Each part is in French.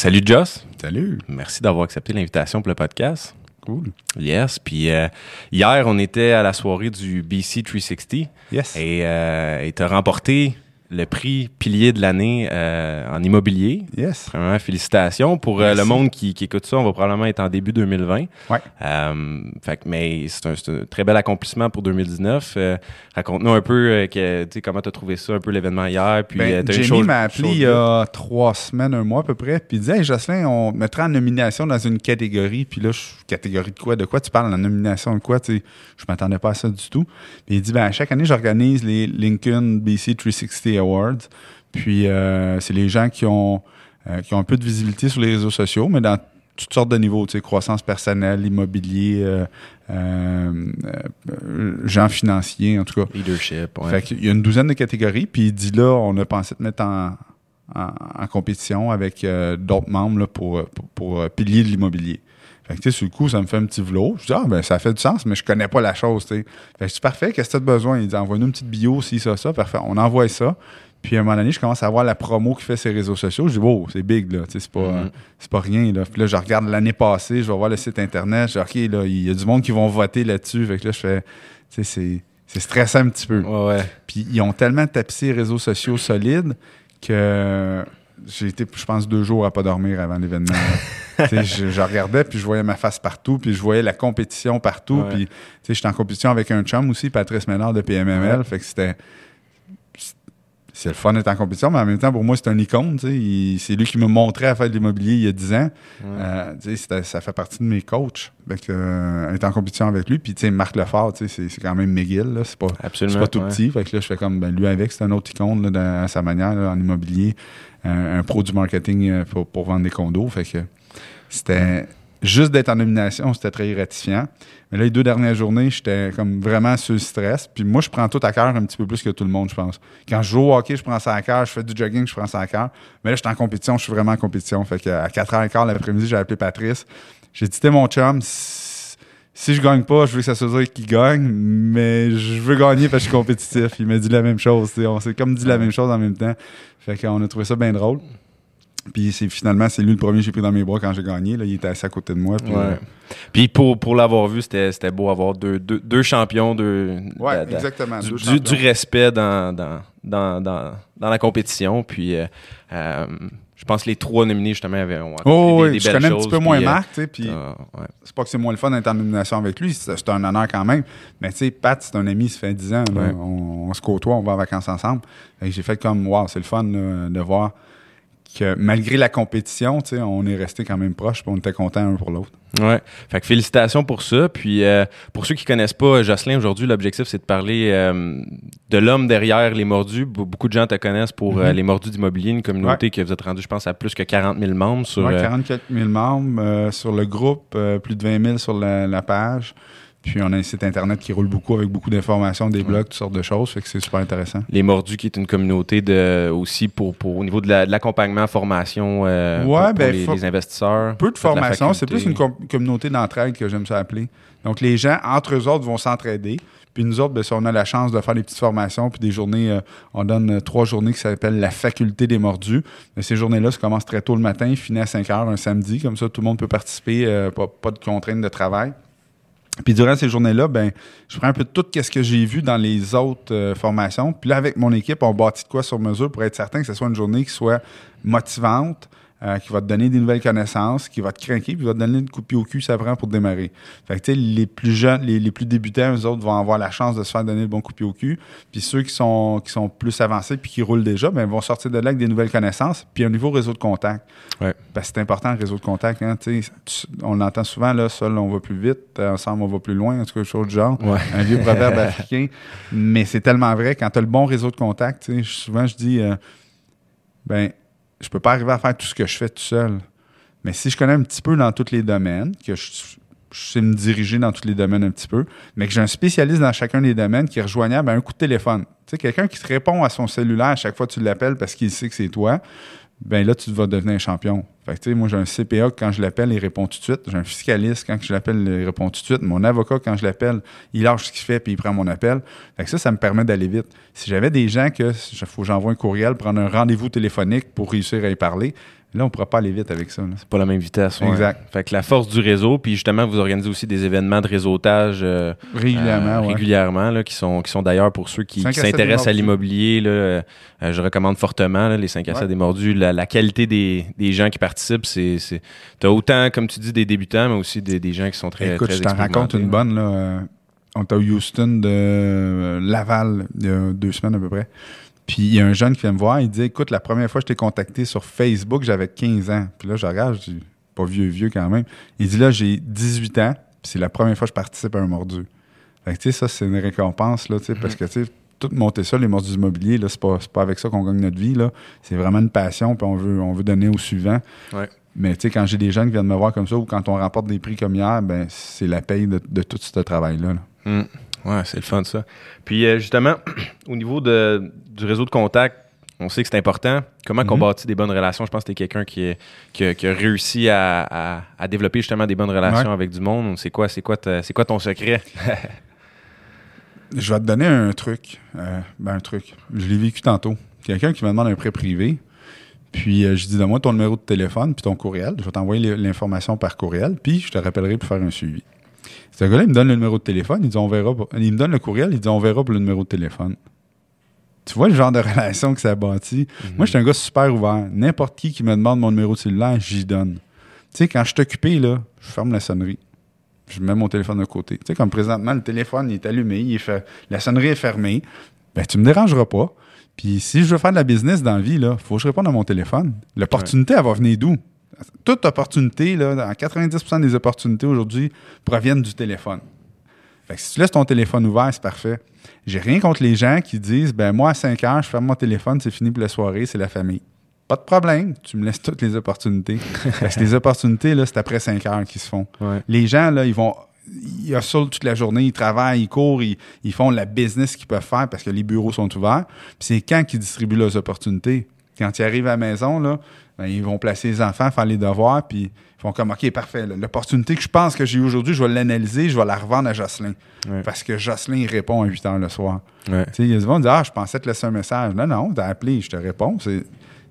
Salut Joss. Salut. Merci d'avoir accepté l'invitation pour le podcast. Cool. Yes. Puis euh, hier, on était à la soirée du BC 360 Yes. et euh, tu as remporté le prix pilier de l'année euh, en immobilier. Yes. Premièrement, félicitations. Pour euh, le monde qui, qui écoute ça, on va probablement être en début 2020. Ouais. Euh, fait que, mais c'est un, très bel accomplissement pour 2019. Euh, Raconte-nous un peu que, tu sais, comment tu as trouvé ça, un peu l'événement hier. Puis, Ben, Jamie chose- m'a appelé il y a trois semaines, un mois à peu près, puis il disait Hey Jocelyn, on mettra en nomination dans une catégorie. Puis là, je catégorie de quoi De quoi tu parles, la nomination de quoi Tu sais, Je m'attendais pas à ça du tout. Puis il dit ben, Chaque année, j'organise les Lincoln BC 360 Awards. Puis euh, c'est les gens qui ont, euh, qui ont un peu de visibilité sur les réseaux sociaux, mais dans toutes sortes de niveaux, tu sais, croissance personnelle, immobilier, euh, euh, euh, gens financiers, en tout cas. Leadership. ouais. Fait qu'il y a une douzaine de catégories, puis il dit là, on a pensé te mettre en, en, en compétition avec d'autres membres là, pour, pour, pour, pilier de l'immobilier. Fait que, tu sais, sur le coup, ça me fait un petit vlot. Je dis, ah, ben, ça fait du sens, mais je connais pas la chose, tu sais. Fait que c'est parfait, qu'est-ce que tu as besoin? Il dit, envoie-nous une petite bio, si, ça, ça. Parfait. On envoie ça. Puis, à un moment donné, je commence à voir la promo qui fait ses réseaux sociaux. Je dis, wow, c'est big, là. Tu sais, c'est pas, Mhm. c'est pas rien, là. Puis là, je regarde l'année passée, je vais voir le site Internet. Je dis, OK, là, il y a du monde qui vont voter là-dessus. Fait que là, je fais, tu sais, c'est, c'est stressant un petit peu. Ouais, ouais. Puis ils ont tellement tapissé les réseaux sociaux solides que j'ai été, je pense, deux jours à pas dormir avant l'événement. je, je regardais, puis je voyais ma face partout, puis je voyais la compétition partout. Ouais. Puis tu sais, j'étais en compétition avec un chum aussi, Patrice Ménard de PMML. Ouais. Fait que c'était. C'est le fun d'être en compétition, mais en même temps, pour moi, c'est un icône. C'est lui qui m'a montré à faire de l'immobilier il y a 10 ans. Euh, sais, c'était- ça fait partie de mes coachs. Fait que, euh, être en compétition avec lui. Puis, tu sais, Marc Lefort, tu sais, c'est c'est quand même McGill. là. C'est pas, pas tout ouais. petit. Fait que là, je fais comme, ben, lui avec, c'est un autre icône là, dans- à sa manière, là, en immobilier. Un, pro du marketing euh, pour, vendre des condos. Fait que c'était juste d'être en nomination, c'était très gratifiant. Mais là, les deux dernières journées, j'étais comme vraiment sur le stress. Puis moi, je prends tout à cœur un petit peu plus que tout le monde, je pense. Quand je joue au hockey, je prends ça à cœur. Je fais du jogging, je prends ça à cœur. Mais là, j'étais en compétition, je suis vraiment en compétition. Fait que à 4h15 l'après-midi, j'ai appelé Patrice. J'ai dit, t'es mon chum, si je gagne pas, je veux que ça se dise qu'il gagne, mais je veux gagner parce que je suis compétitif. Il m'a dit la même chose. On s'est comme dit la même chose en même temps. Fait qu'on a trouvé ça bien drôle. Puis c'est finalement, c'est lui le premier que j'ai pris dans mes bras quand j'ai gagné. Là, il était assis à côté de moi. Puis, Ouais. euh, Puis pour, pour l'avoir vu, c'était beau avoir deux, deux, deux champions de, ouais, de- de- exactement. du, deux du- champions. du respect dans, dans, dans, dans, dans la compétition. Puis euh, euh, je pense que les trois nominés, justement, avaient ont Oh, oui, des, des je belles connais un petit peu moins puis, euh, Marc, tu sais, puis ouais. c'est pas que c'est moins le fun d'être en nomination avec lui, c'est un honneur quand même. Mais tu sais, Pat, c'est un ami, ça fait 10 ans, là. Ouais. on, on se côtoie, on va en vacances ensemble. Que j'ai fait comme, wow, c'est le fun là, de voir que malgré la compétition, tu sais, on est resté quand même proches, puis on était contents un pour l'autre. Ouais. Fait que félicitations pour ça. Puis euh, pour ceux qui connaissent pas Jocelyn, aujourd'hui, l'objectif, c'est de parler euh, de l'homme derrière les mordus. Be- Beaucoup de gens te connaissent pour euh, Mhm. les mordus d'immobilier, une communauté que vous êtes rendu, je pense, à plus que 40 000 membres sur. Ouais, euh, 44 000 membres euh, sur le groupe, euh, plus de 20 000 sur la, la page. Puis on a un site internet qui roule beaucoup avec beaucoup d'informations, des blogs, toutes sortes de choses. Fait que c'est super intéressant. les Mordus, qui est une communauté de aussi pour, pour au niveau de la- de l'accompagnement, formation euh, Ouais, pour, pour ben, les, investisseurs. Peu de formation, c'est plus une com- communauté d'entraide que j'aime ça appeler. Donc les gens, entre eux autres, vont s'entraider. Puis nous autres, ben, si on a la chance de faire des petites formations, puis des journées, euh, on donne euh, trois journées qui s'appellent la faculté des mordus. Mais ces journées-là, ça commence très tôt le matin, finit à 5 heures un samedi. Comme ça, tout le monde peut participer, euh, pas, pas de contraintes de travail. Puis durant ces journées-là, ben, je prends un peu tout ce que j'ai vu dans les autres euh, formations. Puis là, avec mon équipe, on bâtit de quoi sur mesure pour être certain que ce soit une journée qui soit motivante, euh, qui va te donner des nouvelles connaissances, qui va te craquer, puis va te donner une coup de pied au cul, ça prend pour démarrer. Fait que, tu sais, les plus jeunes, les, les plus débutants, eux autres, vont avoir la chance de se faire donner le bon coup de pied au cul. Puis ceux qui sont, qui sont plus avancés puis qui roulent déjà, ben, vont sortir de là avec des nouvelles connaissances, puis un nouveau réseau de contact. Ouais. Parce que c'est important, le réseau de contact. Hein, tu on l'entend souvent, là, seul, on va plus vite, euh, ensemble, on va plus loin, en tout cas, chose du genre. Ouais. Un vieux proverbe africain. Mais c'est tellement vrai, quand tu as le bon réseau de contact, souvent, je dis, euh, ben, je peux pas arriver à faire tout ce que je fais tout seul. Mais si je connais un petit peu dans tous les domaines, que je, je sais me diriger dans tous les domaines un petit peu, mais que j'ai un spécialiste dans chacun des domaines qui est rejoignable à un coup de téléphone. Tu sais, quelqu'un qui te répond à son cellulaire à chaque fois que tu l'appelles parce qu'il sait que c'est toi, ben là, tu vas devenir un champion. Fait que, tu sais, moi, j'ai un CPA, quand je l'appelle, il répond tout de suite. J'ai un fiscaliste, quand je l'appelle, il répond tout de suite. Mon avocat, quand je l'appelle, il lâche ce qu'il fait puis il prend mon appel. Fait que ça, ça me permet d'aller vite. Si j'avais des gens que faut que j'envoie un courriel, prendre un rendez-vous téléphonique pour réussir à y parler, Là, on ne pourra pas aller vite avec ça. C'est pas la même vitesse. ouais. Exact. Fait que la force du réseau, puis justement, vous organisez aussi des événements de réseautage euh, Régulièrement, euh, ouais. régulièrement, là, qui sont, qui sont d'ailleurs pour ceux qui, à s'intéressent à l'immobilier. euh, je recommande fortement là, les 5 à 7 Ouais. des mordus. La, la qualité des, des gens qui participent, c'est. Tu as autant, comme tu dis, des débutants, mais aussi des, des gens qui sont très. Écoute, très je t'en raconte une bonne. Là, on était au Houston de Laval il y a deux semaines à peu près. Puis il y a un jeune qui vient me voir, il dit Écoute, la première fois que je t'ai contacté sur Facebook, j'avais 15 ans. Puis là, je regarde, je dis Pas vieux, vieux quand même. Il dit Là, j'ai 18 ans, puis c'est la première fois que je participe à un mordu. Fait que tu sais, ça, c'est une récompense, là, tu sais, parce que tu sais, tout monter ça, les mordus immobiliers, là, c'est pas, pas avec ça qu'on gagne notre vie, là. C'est vraiment une passion, puis on veut, on veut donner au suivant. Ouais. Mais tu sais, quand j'ai des jeunes qui viennent me voir comme ça, ou quand on remporte des prix comme hier, ben c'est la paye de, de tout ce travail-là. là. Mm. Ouais, c'est le fun, ça. Puis, euh, justement, au niveau de, du réseau de contact, on sait que c'est important. Comment qu'on Mhm. bâtit des bonnes relations? Je pense que tu es quelqu'un qui, qui, a- qui a réussi à, à- à développer justement des bonnes relations Ouais. avec du monde. C'est quoi, c'est quoi, ta- quoi ton secret? Je vais te donner un truc. euh, ben un truc. Je l'ai vécu tantôt. Quelqu'un qui me demande un prêt privé. Puis euh, je dis donne-moi ton numéro de téléphone puis ton courriel. Je vais t'envoyer l'information par courriel. Puis je te rappellerai pour faire un suivi. Ce gars-là, il me donne le numéro de téléphone. Il dit on verra. pour- Il me donne le courriel. Il dit on verra pour le numéro de téléphone. Tu vois le genre de relation que ça bâtit? Moi, je suis un gars super ouvert. N'importe qui qui me demande mon numéro de cellulaire, j'y donne. Tu sais, quand je suis occupé, là, je ferme la sonnerie. Je mets mon téléphone de côté. Tu sais, comme présentement, le téléphone il est allumé, il est fait, la sonnerie est fermée. Ben, tu me dérangeras pas. Puis si je veux faire de la business dans la vie, il faut que je réponde à mon téléphone. L'opportunité, elle va venir d'où? Toute opportunité, là, dans 90% des opportunités aujourd'hui, proviennent du téléphone. Fait que si tu laisses ton téléphone ouvert, c'est parfait. J'ai rien contre les gens qui disent ben moi à 5 heures, je ferme mon téléphone, c'est fini pour la soirée, c'est la famille. Pas de problème, tu me laisses toutes les opportunités. Parce que les opportunités, là, c'est après 5 heures qui se font. Ouais. Les gens, là, ils vont. Ils toute la journée, ils travaillent, ils courent, ils, ils font la business qu'ils peuvent faire parce que les bureaux sont ouverts. Puis c'est quand qu'ils distribuent leurs opportunités? Quand ils arrivent à la maison, là, ben, ils vont placer les enfants, faire les devoirs, puis ils font comme OK, parfait. L'opportunité que je pense que j'ai eue aujourd'hui, je vais l'analyser, je vais la revendre à Jocelyn. Ouais. Parce que Jocelyn, il répond à 8 heures le soir. Ouais. Tu sais, il y a des gens qui disent Ah, je pensais te laisser un message. Non, non, t'as appelé, je te réponds. C'est,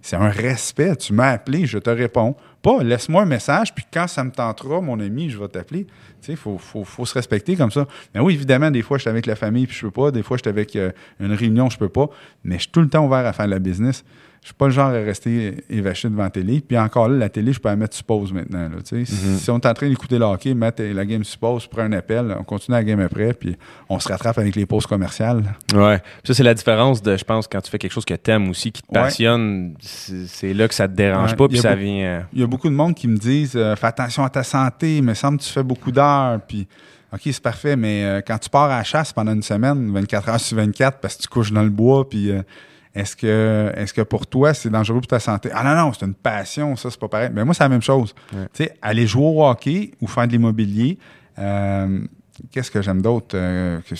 c'est un respect. Tu m'as appelé, je te réponds. Pas laisse-moi un message, puis quand ça me tentera, mon ami, je vais t'appeler. Tu sais, il faut, faut, faut se respecter comme ça. Mais oui, évidemment, des fois, je suis avec la famille, puis je peux pas. Des fois, je suis avec euh, une réunion, je peux pas. Mais je suis tout le temps ouvert à faire de la business. Je suis pas le genre à rester évaché devant la télé. Puis encore là, la télé, je peux la mettre sur pause maintenant. là, tu. Mhm. Si on est en train d'écouter le hockey, mettre la game sur pause, prends un appel, on continue la game après, puis on se rattrape avec les pauses commerciales. Ouais. Ça, c'est la différence de, je pense, quand tu fais quelque chose que t'aimes aussi, qui te passionne, c'est c'est là que ça te dérange Ouais. pas, puis ça beaucoup- vient. euh, Il y a beaucoup de monde qui me disent euh, Fais attention à ta santé, il me semble que tu fais beaucoup d'heures. Puis, OK, c'est parfait, mais euh, quand tu pars à la chasse pendant une semaine, 24 heures sur 24, parce que tu couches dans le bois, puis euh, est-ce que, est que pour toi, c'est dangereux pour ta santé? Ah non, non, c'est une passion, ça, c'est pas pareil. Mais moi, c'est la même chose. Ouais. Tu sais, aller jouer au hockey ou faire de l'immobilier, euh, qu'est-ce que j'aime d'autre? Euh, que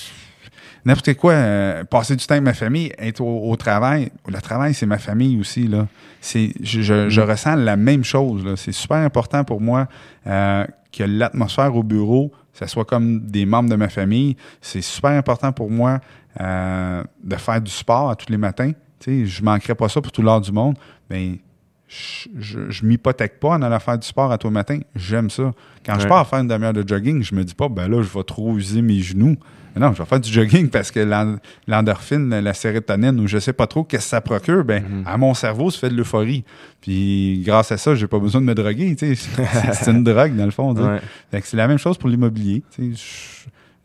N'importe quoi, euh, passer du temps avec ma famille, être au, au travail. Le travail, c'est ma famille aussi. Là. C'est, je, je- je ressens la même chose. Là. C'est super important pour moi euh, que l'atmosphère au bureau, ça soit comme des membres de ma famille. C'est super important pour moi euh, de faire du sport à tous les matins. Tu sais, je manquerais pas ça pour tout l'heure du monde. Mais je, je, je m'hypothèque pas en allant faire du sport à tous les matins. J'aime ça. Quand je pars faire une demi-heure de jogging, je me dis pas, ben là, je vais trop user mes genoux. Mais non, je vais faire du jogging parce que l'en- l'endorphine, la sérotonine ou je sais pas trop qu'est-ce que ça procure, ben, Mhm. à mon cerveau, ça fait de l'euphorie. Puis grâce à ça, j'ai pas besoin de me droguer. C'est une drogue, dans le fond. ouais. C'est la même chose pour l'immobilier.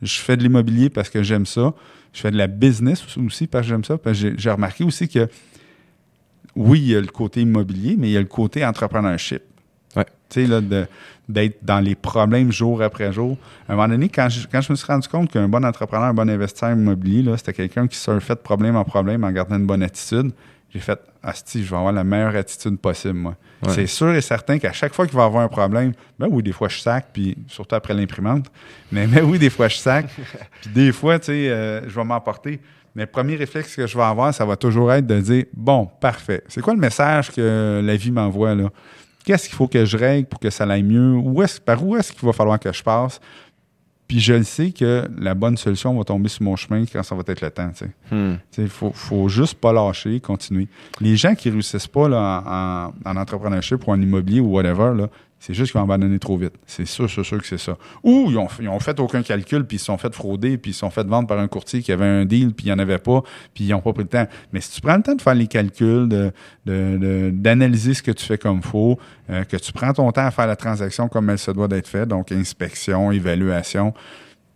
je fais de l'immobilier parce que j'aime ça. Je fais de la business aussi parce que j'aime ça. Parce que j'ai- remarqué aussi que oui, il y a le côté immobilier, mais il y a le côté entrepreneurship. Ouais. Tu sais, là, de- d'être dans les problèmes jour après jour. À un moment donné, quand je, quand je me suis rendu compte qu'un bon entrepreneur, un bon investisseur immobilier, c'était quelqu'un qui surfait de problème en problème en gardant une bonne attitude, j'ai fait Asti, je vais avoir la meilleure attitude possible, moi. Ouais. C'est sûr et certain qu'à chaque fois qu'il va avoir un problème, ben oui, des fois je sac, puis surtout après l'imprimante, mais, mais oui, des fois je sac, puis des fois, tu sais, euh, je vais m'emporter. Mais le premier réflexe que je vais avoir, ça va toujours être de dire Bon, parfait. C'est quoi le message que la vie m'envoie là? Qu'est-ce qu'il faut que je règle pour que ça aille mieux? Où par où est-ce qu'il va falloir que je passe? Puis je le sais que la bonne solution va tomber sur mon chemin quand ça va être le temps. Hmm. Il faut, faut juste pas lâcher, continuer. Les gens qui réussissent pas là, en, en entrepreneurship ou en immobilier ou whatever, là, c'est juste qu'ils vont abandonner trop vite. C'est sûr, c'est sûr que c'est ça. Ou ils ont, ils ont fait aucun calcul, puis ils se sont fait frauder, puis ils se sont fait vendre par un courtier qui avait un deal, puis il n'y en avait pas, puis ils n'ont pas pris le temps. Mais si tu prends le temps de faire les calculs, de, de- de- d'analyser ce que tu fais comme faut, euh, que tu prends ton temps à faire la transaction comme elle se doit d'être faite, donc inspection, évaluation,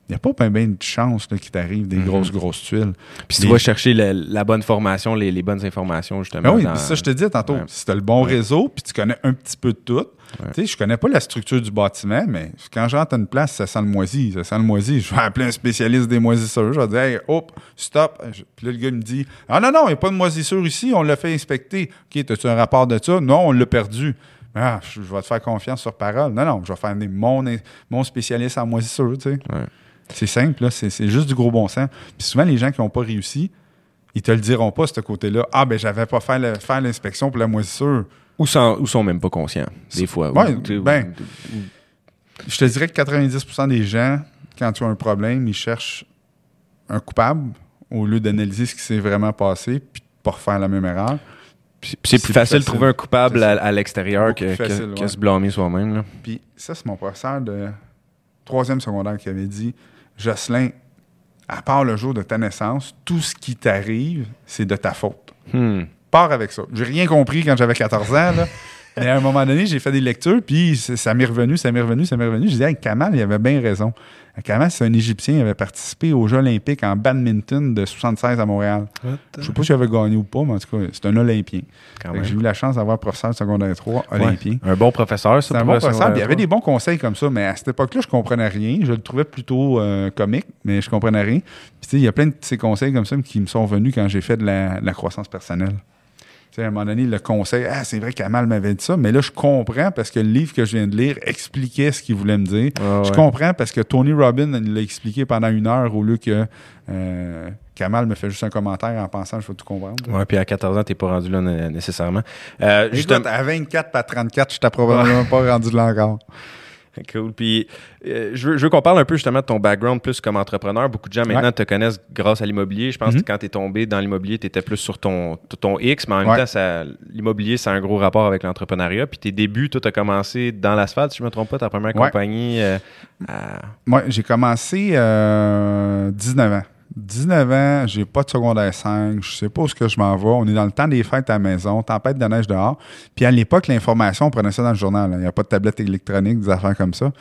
il n'y a pas bien ben de chance qu'il t'arrive des Mhm. grosses, grosses tuiles. Puis si Les- tu vas chercher la, la bonne formation, les, les bonnes informations, justement. Ben oui, dans- ça, je te dis tantôt, Ouais. si tu as le bon Ouais. réseau, puis tu connais un petit peu de tout, Ouais. tu sais, je connais pas la structure du bâtiment, mais quand j'entre à une place, ça sent le moisi, ça sent le moisi. Je vais appeler un spécialiste des moisissures, je vais dire, hey, hop, stop. Puis là, le gars me dit, ah non, non, il n'y a pas de moisissure ici, on l'a fait inspecter. OK, as-tu un rapport de ça? Non, on l'a perdu. Ah, je vais te faire confiance sur parole. Non, non, je vais faire mon, mon spécialiste en moisissure, tu sais. C'est simple, là, c'est juste du gros bon sens. Puis souvent, les gens qui n'ont pas réussi, ils te le diront pas, ce côté-là. Ah, ben, j'avais pas fait le- faire l'inspection pour la moisissure. Ou, sans, ou sont même pas conscients, des fois. Ouais, Ou- ben, ou- Je te dirais que 90% des gens, quand tu as un problème, ils cherchent un coupable au lieu d'analyser ce qui s'est vraiment passé puis de pas refaire la même erreur. Puis puis c'est plus facile de trouver un coupable à, l'extérieur que, que- se blâmer soi-même. là. Puis ça, c'est mon professeur de troisième secondaire qui avait dit Jocelyn, à part le jour de ta naissance, tout ce qui t'arrive, c'est de ta faute. Hmm. pars avec ça. J'ai rien compris quand j'avais 14 ans, là. Mais à un moment donné, j'ai fait des lectures, puis ça m'est revenu, ça m'est revenu, ça m'est revenu. Dit, hey, Kamal, il avait bien raison. Kamal, c'est un Égyptien, il avait participé aux Jeux olympiques en badminton de 76 à Montréal. Je sais pas s'il avait gagné ou pas, mais en tout cas, c'est un Olympien. J'ai eu la chance d'avoir un professeur de secondaire 3, Ouais. Olympien. Un bon professeur, ça. C'est un bon professeur, il y avait des bons conseils comme ça, mais à cette époque-là, je comprenais rien. Je le trouvais plutôt euh, comique, mais je comprenais rien. Puis il y a plein de ces conseils comme ça qui me sont venus quand j'ai fait de la, de la croissance personnelle. Tu à un moment donné, le conseil, ah, c'est vrai qu'Amal m'avait dit ça, mais là, je comprends parce que le livre que je viens de lire expliquait ce qu'il voulait me dire. Ah Je comprends parce que Tony Robbins l'a expliqué pendant une heure au lieu que euh, Kamal me fait juste un commentaire en pensant que je vais tout comprendre. Ouais, puis à 14 ans, t'es pas rendu là né- nécessairement. Euh, Écoute, justement- à 24 pas à 34, je t'ai probablement pas rendu là encore. Cool. Puis, euh, je veux, qu'on parle un peu justement de ton background plus comme entrepreneur. Beaucoup de gens maintenant Ouais. te connaissent grâce à l'immobilier. Je pense Mhm. que quand tu es tombé dans l'immobilier, tu étais plus sur ton, ton X, mais en même Ouais. temps, l'immobilier, ça a un gros rapport avec l'entrepreneuriat. Puis tes débuts, tout a commencé dans l'asphalte, si je me trompe pas, ta première Ouais. compagnie. euh, à- Moi, j'ai commencé euh, 19 ans. 19 ans, j'ai pas de secondaire 5, je sais pas où ce que je m'en vais. On est dans le temps des fêtes à la maison, tempête de neige dehors. Puis à l'époque, l'information, on prenait ça dans le journal. Il n'y a pas de tablette électronique, des affaires comme ça.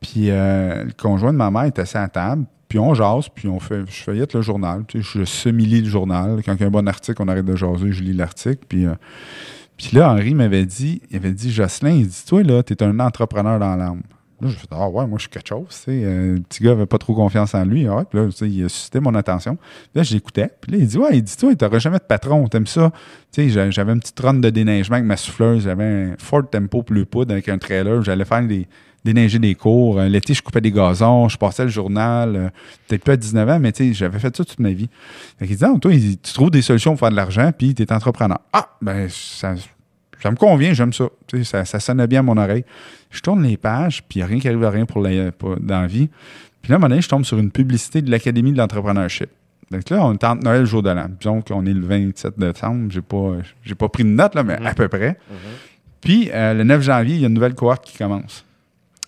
Puis euh, le conjoint de ma mère était assis à table, puis on jase, puis on fait, je feuillette le journal. Tu je semi-lis le journal. Quand il y a un bon article, on arrête de jaser, je lis l'article. Puis, euh, puis là, Henri m'avait dit, il avait dit, Jocelyn, il dit, toi, là, t'es un entrepreneur dans l'âme. Là, je fait ah ouais, moi, je suis quelque chose. tu sais. Euh, le petit gars avait pas trop confiance en lui. Ah Ouais, puis là, il a suscité mon attention. Puis là, j'écoutais. Puis là, il dit, ouais, il dit, toi, t'auras jamais de patron. T'aimes ça? J'avais une petite run de déneigement avec ma souffleuse. J'avais un Ford Tempo plus poudre avec un trailer. J'allais faire des déneiger des cours. Euh, L'été, je coupais des gazons, je passais le journal. euh, Peut-être pas à 19 ans, mais j'avais fait ça toute ma vie. Fait qu'il dit, ah, toi, il tu trouves des solutions pour faire de l'argent, puis tu es entrepreneur. Ah, ben, ça, ça me convient, j'aime ça. Tu sais, ça. Ça sonnait bien à mon oreille. Je tourne les pages, puis il n'y a rien qui arrive à rien pour la, pour- dans la vie. Puis là, à un moment donné, je tombe sur une publicité de l'Académie de l'entrepreneurship. Donc là, on tente Noël, jour de l'an. Disons qu'on est le 27 décembre. J'ai pas, j'ai pas pris de note, là, mais à peu près. Puis euh, le 9 janvier, il y a une nouvelle cohorte qui commence.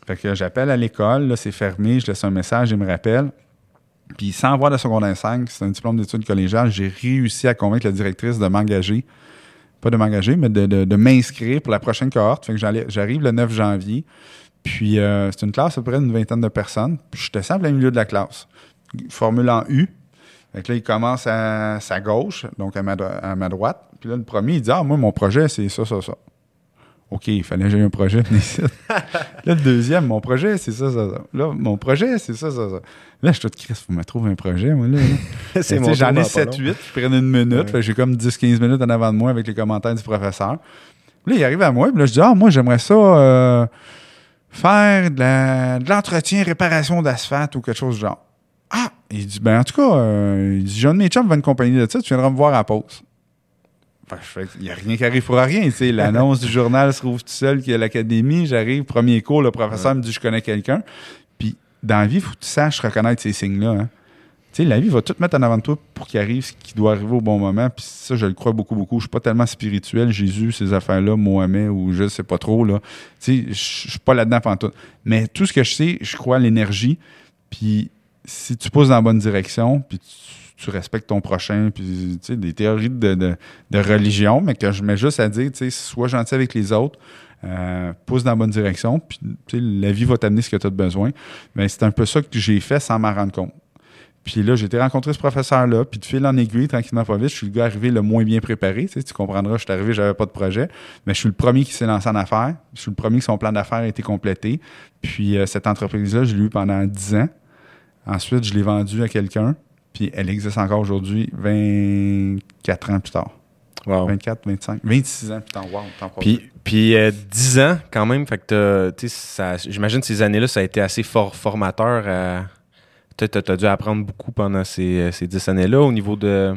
Fait que j'appelle à l'école, là, c'est fermé, je laisse un message, il me rappelle. Puis sans avoir de secondaire 5, c'est un diplôme d'études collégiales, j'ai réussi à convaincre la directrice de m'engager. Pas de m'engager, mais de, de- m'inscrire pour la prochaine cohorte. Fait que j'arrive le 9 janvier. Puis euh, c'est une classe à peu près d'une vingtaine de personnes. Puis je te sens au milieu de la classe. Formule en U. Fait que là, il commence à sa gauche, donc à ma, à ma droite. Puis là, le premier, il dit Ah, moi, mon projet, c'est ça, ça, ça. OK, il fallait que j'aie un projet. là, le deuxième, mon projet, c'est ça, ça, ça. Là, mon projet, c'est ça, ça, ça. Là, je suis tout Chris, faut me trouver un projet, moi, là. là. C'est mon J'en ai dans pas 7-8, long. je prenne une minute. Ouais. J'ai comme 10-15 minutes en avant de moi avec les commentaires du professeur. Là, il arrive à moi, puis là, je dis Ah, moi, j'aimerais ça euh, faire de l'entretien, réparation d'asphalte ou quelque chose du genre. Ah, il dit Ben, en tout cas, euh, il dit J'ai un de mes chums qui va une compagnie de ça, tu viendras me voir à la pause. Fait que je fais, il n'y a rien qui arrive pour rien. L'annonce du journal se trouve tout seul qu'il y a l'académie. J'arrive, premier cours, le professeur me dit Je connais quelqu'un. Puis dans la vie, il faut que tu saches reconnaître ces signes-là. hein. La vie va tout mettre en avant de toi pour qu'il arrive ce qui doit arriver au bon moment. Puis ça, je le crois beaucoup, beaucoup. Je suis pas tellement spirituel, Jésus, ces affaires-là, Mohamed, ou je sais pas trop. Là. Tu sais, je suis pas là-dedans pendant tout. Mais tout ce que je sais, je crois à l'énergie. Puis si tu pousses dans la bonne direction, puis tu, tu respectes ton prochain, puis des théories de, de, de religion, mais que je mets juste à dire, sois gentil avec les autres, euh, pousse dans la bonne direction, puis la vie va t'amener ce que tu as besoin. Mais c'est un peu ça que j'ai fait sans m'en rendre compte. Puis là, j'ai été rencontrer ce professeur-là, puis de fil en aiguille, tranquillement pas vite, je suis le gars arrivé le moins bien préparé. Tu, sais, tu comprendras, je suis arrivé, j'avais pas de projet, mais je suis le premier qui s'est lancé en affaires. Je suis le premier que son plan d'affaires a été complété. Puis euh, cette entreprise-là, je l'ai eu pendant 10 ans. Ensuite, je l'ai vendue à quelqu'un, puis elle existe encore aujourd'hui, 24 ans plus tard. Wow. 24, 25, 26 ans plus tard. Wow. Puis, puis euh, 10 ans quand même, fait que t'as- tu sais, ça- j'imagine ces années-là, ça a été assez fort formateur. t'as- T'as t'as dû apprendre beaucoup pendant ces, euh, ces 10 années-là au niveau de... euh,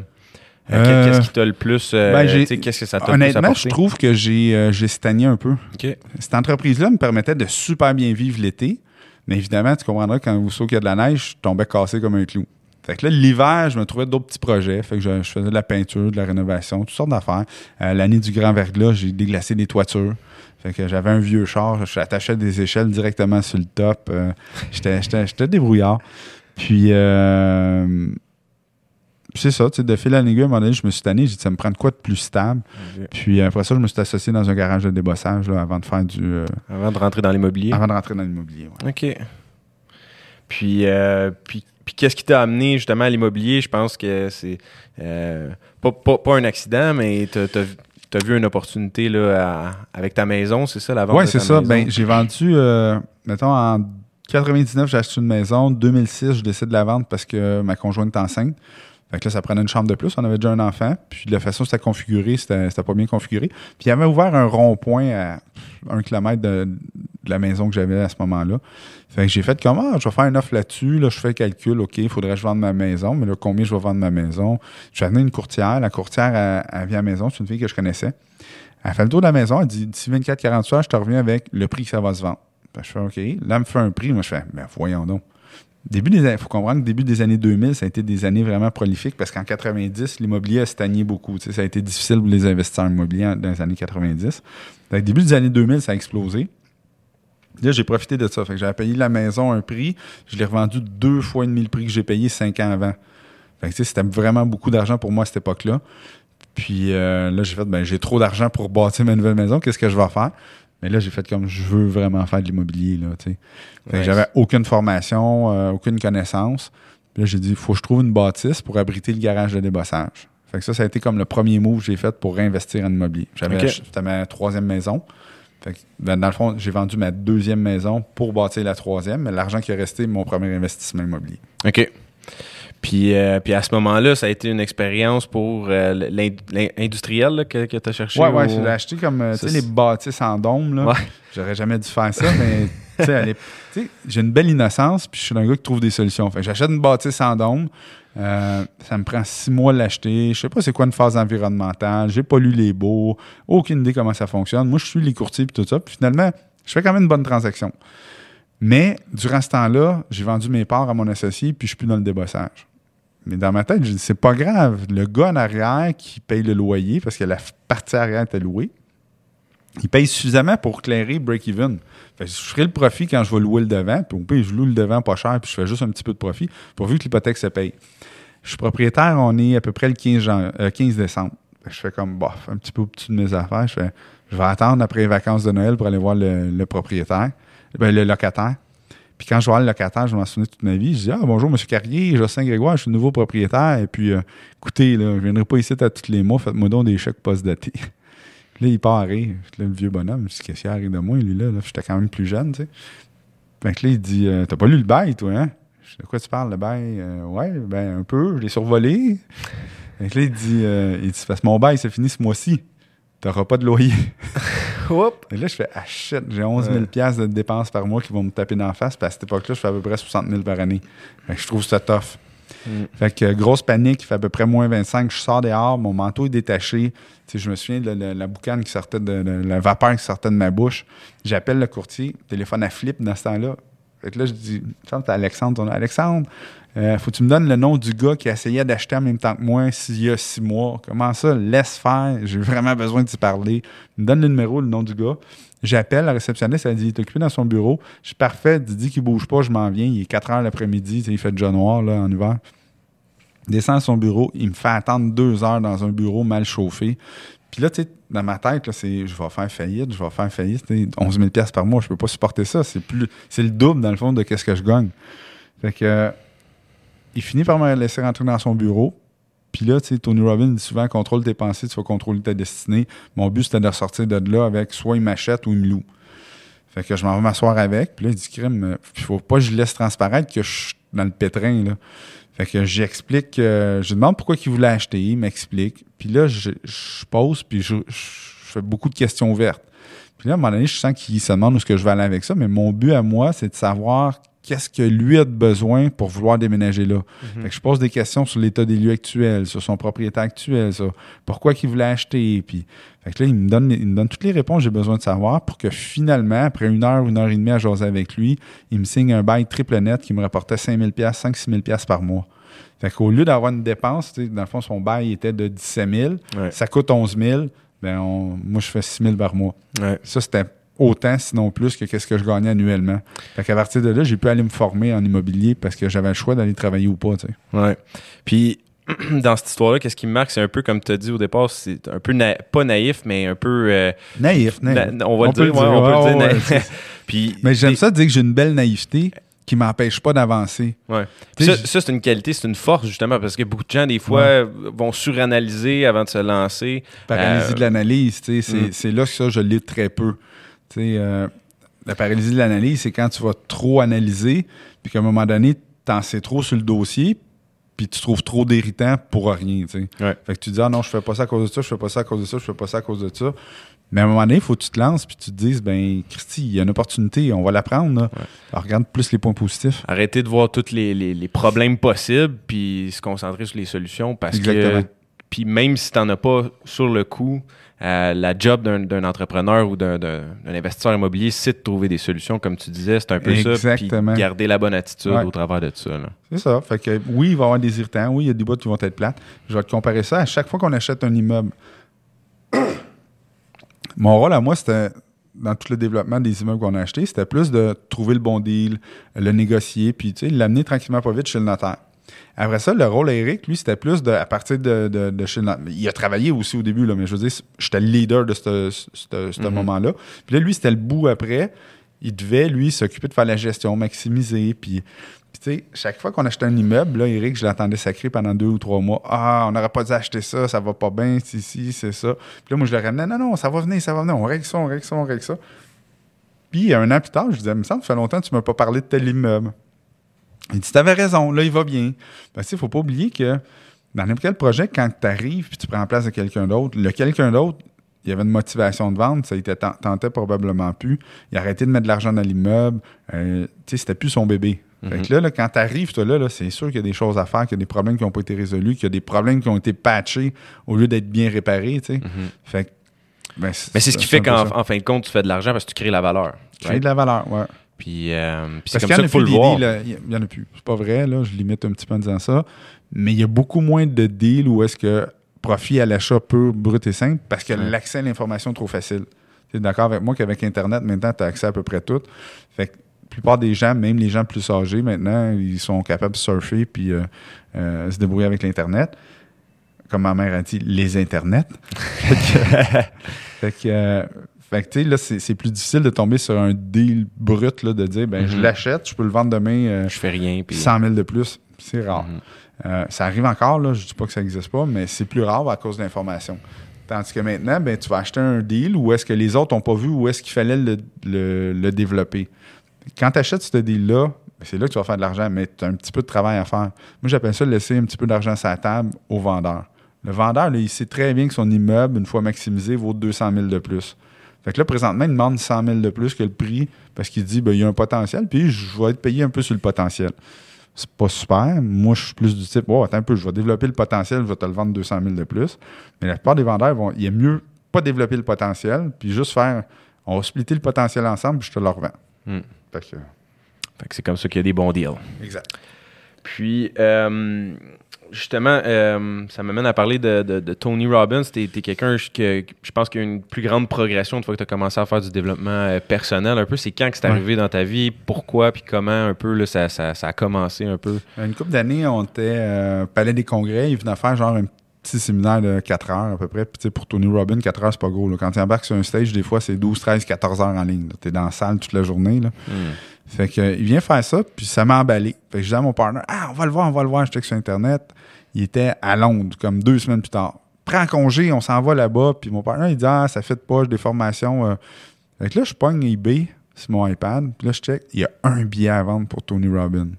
Euh, Qu'est-ce qui t'a le plus... euh, ben, tu Qu'est-ce que ça t'a plus Honnêtement, je trouve que j'ai euh, stagné un peu. Cette entreprise-là me permettait de super bien vivre l'été, mais évidemment, tu comprendras quand vous sautez qu'il y a de la neige, je tombais cassé comme un clou. Fait que là, l'hiver, je me trouvais d'autres petits projets. Fait que je, je faisais de la peinture, de la rénovation, toutes sortes d'affaires. Euh, L'année du grand verglas, j'ai déglacé des toitures. Fait que j'avais un vieux char, je attachais des échelles directement sur le top. Euh, J'étais débrouillard. Puis, euh, c'est ça, tu sais, de fil en aiguille, à un moment donné, je me suis tanné, j'ai dit, ça me prend de quoi de plus stable? Puis après ça, je me suis associé dans un garage de débossage là, avant de faire du. euh, Avant de rentrer dans l'immobilier. avant de rentrer dans l'immobilier. ouais. OK. Puis, euh, puis, puis qu'est-ce qui t'a amené justement à l'immobilier? Je pense que c'est euh, pas, pas, pas un accident, mais t'as as, vu une opportunité là, à- avec ta maison, c'est ça, la vente Oui, c'est ça. Ben, j'ai vendu, euh, mettons, en 99, j'ai acheté une maison. 2006, je décide de la vendre parce que ma conjointe est enceinte. Fait que là, ça prenait une chambre de plus. On avait déjà un enfant. Puis de la façon dont c'était configuré, c'était pas bien configuré. Puis il avait ouvert un rond-point à un kilomètre de, de la maison que j'avais à ce moment-là. Fait que j'ai fait comment? je vais faire une offre là-dessus. Là, je fais le calcul. OK, il faudrait que je vende ma maison. Mais là, combien je vais vendre ma maison? J'ai amené une courtière. La courtière, elle, elle vient à la maison. C'est une fille que je connaissais. Elle fait le tour de la maison. Elle dit d'ici 24-48 heures, je te reviens avec le prix que ça va se vendre. Fait que je fais OK. Là, elle me fait un prix. Moi, je fais, ben voyons donc. Début des, faut comprendre que début des années 2000, ça a été des années vraiment prolifiques parce qu'en 90, l'immobilier a stagné beaucoup. Ça a été difficile pour les investisseurs immobiliers dans les années 90. Fait que début des années 2000, ça a explosé. Là, j'ai profité de ça. Fait que j'avais payé la maison un prix. Je l'ai revendu deux fois et demi le prix que j'ai payé cinq ans avant. Fait que, c'était vraiment beaucoup d'argent pour moi à cette époque-là. Puis euh, là, j'ai fait, ben, j'ai trop d'argent pour bâtir ma nouvelle maison. Qu'est-ce que je vais faire? Mais là, j'ai fait comme je veux vraiment faire de l'immobilier. Là, tu sais. Ouais. j'avais aucune formation, euh, aucune connaissance. Puis là, j'ai dit, il faut que je trouve une bâtisse pour abriter le garage de débossage. Fait que ça, ça a été comme le premier move que j'ai fait pour réinvestir en immobilier. J'avais Ok. ach- C'était ma troisième maison. Fait que, ben, dans le fond, j'ai vendu ma deuxième maison pour bâtir la troisième, mais l'argent qui est resté, mon premier investissement immobilier. OK. Puis, euh, puis à ce moment-là, ça a été une expérience pour euh, l'in- l'in- industriel là, que, que tu as cherché? Ouais, ouais, au- je l'ai acheté comme euh, tu Ça, sais, les bâtisses en dôme. Là. Ouais. J'aurais jamais dû faire ça, mais sais, j'ai une belle innocence, puis je suis un gars qui trouve des solutions. Fait j'achète une bâtisse en dôme. euh, ça me prend six mois de l'acheter. Je sais pas c'est quoi une phase environnementale. J'ai pas lu les baux. Aucune idée comment ça fonctionne. Moi, je suis les courtiers puis tout ça. Puis finalement, je fais quand même une bonne transaction. Mais durant ce temps-là, j'ai vendu mes parts à mon associé, puis je suis plus dans le débossage. Mais dans ma tête, je dis, c'est pas grave. Le gars en arrière qui paye le loyer, parce que la partie arrière était louée, il paye suffisamment pour clairer break-even. Je ferai le profit quand je vais louer le devant, puis je loue le devant pas cher, puis je fais juste un petit peu de profit, pourvu que l'hypothèque se paye. Je suis propriétaire, on est à peu près le 15, jan- euh, 15 décembre. Je fais comme, bof, un petit peu au-dessus de mes affaires. Je vais attendre après les vacances de Noël pour aller voir le, le propriétaire, ben, le locataire. Puis quand je vois le locataire, je m'en souviens toute ma vie. Je dis Ah, bonjour, M. Carrier, Jocelyn Grégoire, je suis nouveau propriétaire. Et puis, euh, écoutez, là, je ne viendrai pas ici à tous les mois, faites-moi donc des chèques post-datés. là, il part à rire. Là, le vieux bonhomme, je dis Qu'est-ce qu'il arrive de moi, lui, là, là? J'étais quand même plus jeune, tu sais. Fait que là, il dit euh, T'as pas lu le bail, toi, hein Je dis De quoi tu parles, le bail? Euh, Ouais, ben, un peu, je l'ai survolé. Fait que là, il dit, il dit Parce que mon bail, c'est fini ce mois-ci. T'auras pas de loyer. Et là, je fais Ah shit, j'ai 11 000 Ouais. piastres de dépenses par mois qui vont me taper d'en face. Puis à cette époque-là, je fais à peu près 60 000 par année. Fait que je trouve ça tough. Mm. Fait que grosse panique, il fait à peu près moins 25. Je sors dehors, mon manteau est détaché. Tu sais, je me souviens de la, la boucane qui sortait de, de- la vapeur qui sortait de ma bouche. J'appelle le courtier, téléphone à flip dans ce temps-là. Fait que là, je dis, Alexandre, Alexandre, euh, faut que tu me donnes le nom du gars qui essayait d'acheter en même temps que moi s'il y a six mois. Comment ça? Laisse faire. J'ai vraiment besoin de t'y parler. Il me donne le numéro, le nom du gars. J'appelle la réceptionniste, elle dit il est occupé dans son bureau. Je suis parfait, il dit qu'il bouge pas, je m'en viens. Il est 4 heures l'après-midi, il fait déjà noir là, en hiver. Il descend à son bureau, il me fait attendre deux heures dans un bureau mal chauffé. Puis là, tu sais, dans ma tête, c'est je vais faire faillite, je vais faire faillite. 11 000 par mois, je peux pas supporter ça. C'est plus c'est le double, dans le fond, de qu'est-ce que je gagne. Fait que il finit par me laisser rentrer dans son bureau. Puis là, tu sais, Tony Robbins dit souvent contrôle tes pensées, tu vas contrôler ta destinée. Mon but, c'était de ressortir de là avec soit il m'achète ou il me loue. Fait que je m'en vais m'asseoir avec. Puis là, il dit crime, il faut pas que je laisse transparaître que je suis dans le pétrin. Là. Fait que j'explique, euh, je demande pourquoi il voulait acheter, il m'explique. Puis là, je, pose, puis je, fais beaucoup de questions ouvertes. Puis là, à un moment donné, je sens qu'il se demande où est-ce que je vais aller avec ça, mais mon but à moi, c'est de savoir qu'est-ce que lui a de besoin pour vouloir déménager là. Mhm. Fait que je pose des questions sur l'état des lieux actuels, sur son propriétaire actuel, sur pourquoi il voulait acheter. Puis, fait que là, il me, donne, il me donne toutes les réponses que j'ai besoin de savoir pour que finalement, après une heure, une heure et demie à jaser avec lui, il me signe un bail triple net qui me rapportait 5 000 5 6 000 par mois. Fait qu'au lieu d'avoir une dépense, dans le fond, son bail était de 17 000, ça coûte 11 000, ben moi, je fais 6 000 par mois. Ça, c'était autant, sinon plus, que qu'est-ce que je gagnais annuellement. Fait qu'à partir de là, j'ai pu aller me former en immobilier parce que j'avais le choix d'aller travailler ou pas, tu sais. Ouais. Puis, dans cette histoire-là, qu'est-ce qui me marque, c'est un peu comme tu as dit au départ, c'est un peu pas naïf, mais un peu euh, naïf, naïf. on va le dire, on peut le dire naïf. Puis, mais j'aime ça dire que j'ai une belle naïveté qui m'empêche pas d'avancer. Ouais. Ça, ça c'est une qualité, c'est une force justement parce que beaucoup de gens des fois vont suranalyser avant de se lancer. Paralysie euh, de l'analyse, sais, c'est mm. là que ça je l'ai très peu. Euh, la paralysie de l'analyse, c'est quand tu vas trop analyser, puis qu'à un moment donné, tu en sais trop sur le dossier, puis tu trouves trop d'irritant pour rien. Fait que tu dis, ah non, je fais pas ça à cause de ça, je fais pas ça à cause de ça, je fais pas ça à cause de ça. Mais à un moment donné, il faut que tu te lances puis tu te dises, ben, Christy, il y a une opportunité, on va la prendre. regarde plus les points positifs. Arrêtez de voir tous les, problèmes possibles puis se concentrer sur les solutions parce que. Puis même si tu n'en as pas sur le coup, euh, la job d'un entrepreneur ou d'un investisseur immobilier, c'est de trouver des solutions, comme tu disais. C'est un peu ça. Puis garder la bonne attitude au travers de ça. C'est ça. Fait que oui, il va y avoir des irritants. Oui, il y a des bouts qui vont être plates. Je vais te comparer ça à chaque fois qu'on achète un immeuble. Mon rôle à moi, c'était dans tout le développement des immeubles qu'on a achetés, c'était plus de trouver le bon deal, le négocier, puis l'amener tranquillement pas vite chez le notaire. Après ça, le rôle d'Eric, lui, c'était plus de, à partir de, de, chez Il a travaillé aussi au début, là, mais je veux dire, j'étais le leader de ce mhm. moment-là. Puis là, lui, c'était le bout après. Il devait, lui, s'occuper de faire la gestion, maximiser. Puis, tu sais, chaque fois qu'on achetait un immeuble, là, Eric, je l'attendais sacré pendant deux ou trois mois. Ah, on n'aurait pas dû acheter ça, ça va pas bien, si, si, c'est ça. Puis là, moi, je le ramenais, non, non, ça va venir, ça va venir, on règle ça, on règle ça, on règle ça. Puis, un an plus tard, je disais, mais ça, ça fait longtemps que tu m'as pas parlé de tel immeuble. Il dit T'avais raison, là, il va bien. Parce qu'il ne faut pas oublier que dans n'importe quel projet, quand tu arrives et tu prends place de quelqu'un d'autre, le quelqu'un d'autre, il y avait une motivation de vente, ça était tentait probablement plus. Il a arrêté de mettre de l'argent dans l'immeuble. Euh, tu sais, c'était plus son bébé. Fait que mhm. là, quand tu arrives, toi, là, c'est sûr qu'il y a des choses à faire, qu'il y a des problèmes qui n'ont pas été résolus, qu'il y a des problèmes qui ont été patchés au lieu d'être bien réparés. Tu sais. Mhm. fait, ben, Mais c'est ce qui fait qu'en fin de compte, tu fais de l'argent parce que tu crées la valeur. Tu crées de la valeur, ouais. Puis, euh, c'est comme ça qu'il faut le voir. Il n'y en a plus. C'est pas vrai, là, je limite un petit peu en disant ça. Mais il y a beaucoup moins de deals où est-ce que profit à l'achat peu brut et simple parce que l'accès à l'information est trop facile. Tu es d'accord avec moi qu'avec Internet, maintenant, tu as accès à peu près tout. Fait que la plupart des gens, même les gens plus âgés, maintenant, ils sont capables de surfer puis euh, euh, se débrouiller avec l'Internet. Comme ma mère a dit, les Internets. fait que, fait que, tu sais, là, c'est plus difficile de tomber sur un deal brut, là, de dire, ben, je mhm. l'achète, je peux le vendre demain. Euh, je fais rien. Puis... 100 000 de plus. C'est rare. Mhm. Euh, ça arrive encore, là, je dis pas que ça n'existe pas, mais c'est plus rare à cause de l'information. Tandis que maintenant, ben, tu vas acheter un deal où est-ce que les autres n'ont pas vu où est-ce qu'il fallait le, développer. Quand tu achètes ce deal-là, ben, c'est là que tu vas faire de l'argent, mais tu as un petit peu de travail à faire. Moi, j'appelle ça laisser un petit peu d'argent sur la table au vendeur. Le vendeur, là, il sait très bien que son immeuble, une fois maximisé, vaut 200 000 de plus. Fait que là, présentement, il demande 100 000 de plus que le prix parce qu'il dit, ben, il y a un potentiel, puis je vais être payé un peu sur le potentiel. C'est pas super. Moi, je suis plus du type, oh, attends un peu, je vais développer le potentiel, je vais te le vendre 200 000 de plus. Mais la plupart des vendeurs vont, il est mieux pas développer le potentiel, puis juste faire, on va splitter le potentiel ensemble, puis je te le revends. Hmm. Fait que, Fait que c'est comme ça qu'il y a des bons deals. Exact. Puis, euh, justement, euh, ça m'amène à parler de, de- de Tony Robbins. Tu es, quelqu'un que je pense qu'il y a une plus grande progression une fois que tu as commencé à faire du développement euh, personnel. Un peu, c'est quand que c'est Ouais. arrivé dans ta vie, pourquoi, puis comment un peu là, ça, ça- ça a commencé un peu? Une couple d'années, on était euh, au Palais des Congrès. Ils venaient faire genre un petit séminaire de 4 heures à peu près. Puis tu sais, pour Tony Robbins, 4 heures, c'est pas gros. là. Quand tu embarques sur un stage, des fois, c'est 12, 13, 14 heures en ligne. Tu es dans la salle toute la journée. Là. Hmm. Fait que, euh, il vient faire ça, puis ça m'a emballé. Fait que je dis à mon partenaire, ah, on va le voir, on va le voir. Je check sur Internet. Il était à Londres, comme deux semaines plus tard. Prends congé, on s'en va là-bas. Puis mon partenaire, il dit, ah, ça fait pas, j'ai des formations. euh. Fait que là, je pogne eBay sur mon iPad. Puis là, je check, il y a un billet à vendre pour Tony Robbins.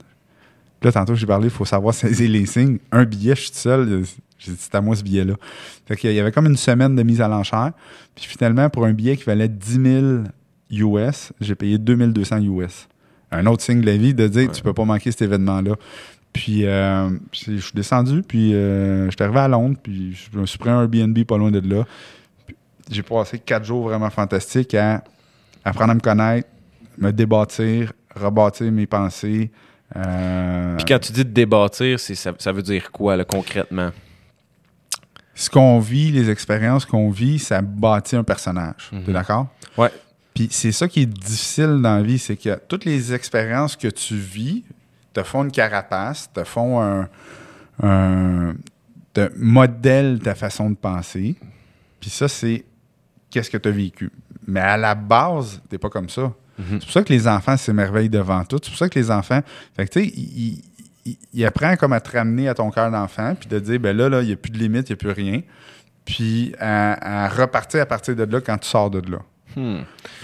Puis là, tantôt, j'ai parlé, il faut savoir saisir les signes. Un billet, je suis seul. J'ai dit, c'est à moi ce billet-là. Fait qu'il y avait comme une semaine de mise à l'enchère. Puis finalement, pour un billet qui valait 10 000 US, j'ai payé 2200 US. Un autre signe de la vie de dire, Ouais. tu peux pas manquer cet événement-là. Puis, euh, je suis descendu, puis euh, je suis arrivé à Londres, puis je me suis pris un Airbnb pas loin de là. J'ai passé quatre jours vraiment fantastiques à apprendre à me connaître, me débâtir, rebâtir mes pensées. euh, Puis quand tu dis de débâtir, ça, ça veut dire quoi là, concrètement? ce qu'on vit, les expériences qu'on vit, ça bâtit un personnage. Mhm. T'es d'accord? Ouais. Puis c'est ça qui est difficile dans la vie, c'est que toutes les expériences que tu vis te font une carapace, te font un, un te modèlent ta façon de penser. Puis ça, c'est qu'est-ce que tu as vécu. Mais à la base, t'es pas comme ça. Mhm. C'est pour ça que les enfants s'émerveillent devant tout. C'est pour ça que les enfants. Fait que tu sais, ils, ils- ils apprennent comme à te ramener à ton cœur d'enfant, puis de dire, ben là, là, il n'y a plus de limite, il n'y a plus rien. Puis à, à repartir à partir de là quand tu sors de là. Hmm.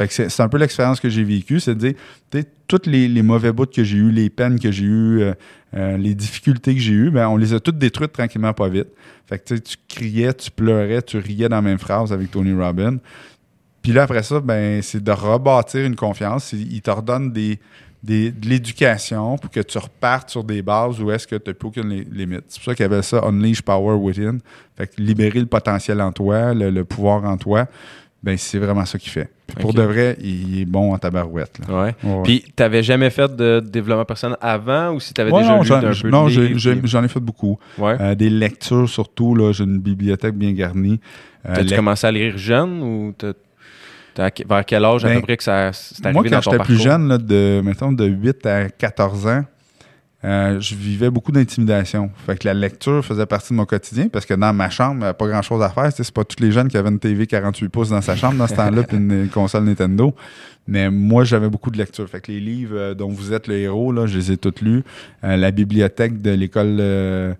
C'est un peu l'expérience que j'ai vécue, c'est de dire, tous les, mauvais bouts que j'ai eus, les peines que j'ai eues, euh, euh, les difficultés que j'ai eues, ben, on les a toutes détruites tranquillement, pas vite. Fait que tu criais, tu pleurais, tu riais dans la même phrase avec Tony Robbins. Puis là, après ça, ben, c'est de rebâtir une confiance. Il redonne des, de l'éducation pour que tu repartes sur des bases où est-ce que tu n'as plus aucune li- limite. C'est pour ça qu'il avait ça, Unleash Power Within. Fait libérer le potentiel en toi, le pouvoir en toi, ben, c'est vraiment ça qu'il fait. Puis pour de vrai, il est bon en tabarouette. Là. Ouais. Ouais. Puis, t'avais jamais fait de développement personnel avant ou si t'avais Ouais, déjà non, lu un peu non, puis- j'en ai fait beaucoup. Euh, des lectures surtout, là, j'ai une bibliothèque bien garnie. Euh, lec- commencé à lire jeune ou t'as- t'as- vers quel âge à Ben, peu près que ça c'est arrivé Moi, quand j'étais plus jeune, là, de, mettons, de 8 à 14 ans, euh, je vivais beaucoup d'intimidation. Fait que la lecture faisait partie de mon quotidien parce que dans ma chambre, il n'y avait pas grand-chose à faire. C'est pas tous les jeunes qui avaient une TV 48 pouces dans sa chambre dans ce temps-là puis une, une console Nintendo. Mais moi, j'avais beaucoup de lecture. Fait que les livres euh, dont vous êtes le héros, là, je les ai tous lus. Euh, la bibliothèque de l'école euh,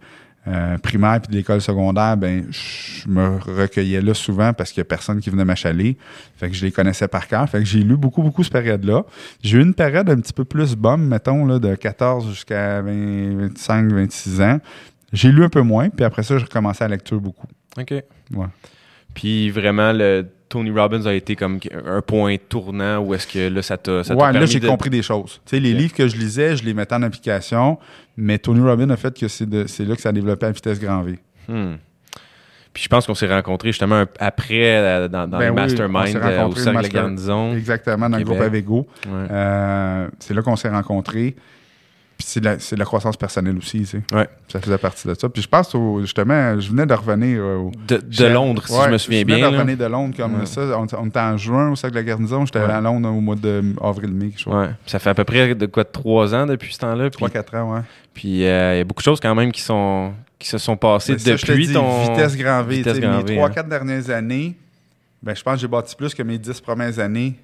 euh, primaire puis de l'école secondaire, ben, je me recueillais là souvent parce qu'il n'y a personne qui venait m'achaler. Fait que je les connaissais par cœur. Fait que j'ai lu beaucoup, beaucoup cette période-là. J'ai eu une période un petit peu plus bombe, mettons, là, de 14 jusqu'à 20, 25, 26 ans. J'ai lu un peu moins, puis après ça, j'ai recommencé la lecture beaucoup. OK. Ouais. Puis vraiment, le Tony Robbins a été comme un point tournant où est-ce que là, ça t'a ça ouais, là, permis j'ai de- compris des choses. Tu sais, les livres que je lisais, je les mettais en application, mais Tony Robbins a fait que c'est de- c'est là que ça a développé à vitesse grand V. Hmm. Puis je pense qu'on s'est rencontrés justement après euh, dans, dans Ben les oui, s'est euh, au cercle le de master- garnison. Exactement, dans le groupe Avego. Ouais. Euh, c'est là qu'on s'est rencontrés. Puis c'est de, la- de croissance personnelle aussi, tu sais. Ouais. Ça faisait partie de ça. Puis je pense, au- justement, je venais de revenir au, De, de Londres, si je me souviens venais bien. de là. revenir de Londres comme Ouais. ça. On, on était en juin au cercle de la garnison. J'étais à Londres au mois de avril-mai, quelque chose. Ouais. Ça fait à peu près de quoi, trois ans depuis ce temps-là? Puis 3-4 ans, ouais. puis, euh, il y a beaucoup de choses quand même qui sont qui se sont passées ça, je te depuis dis, ton vitesse grand V. vitesse tu sais, grand mes 3-4 hein. dernières années, ben, je pense que j'ai bâti plus que mes 10 premières années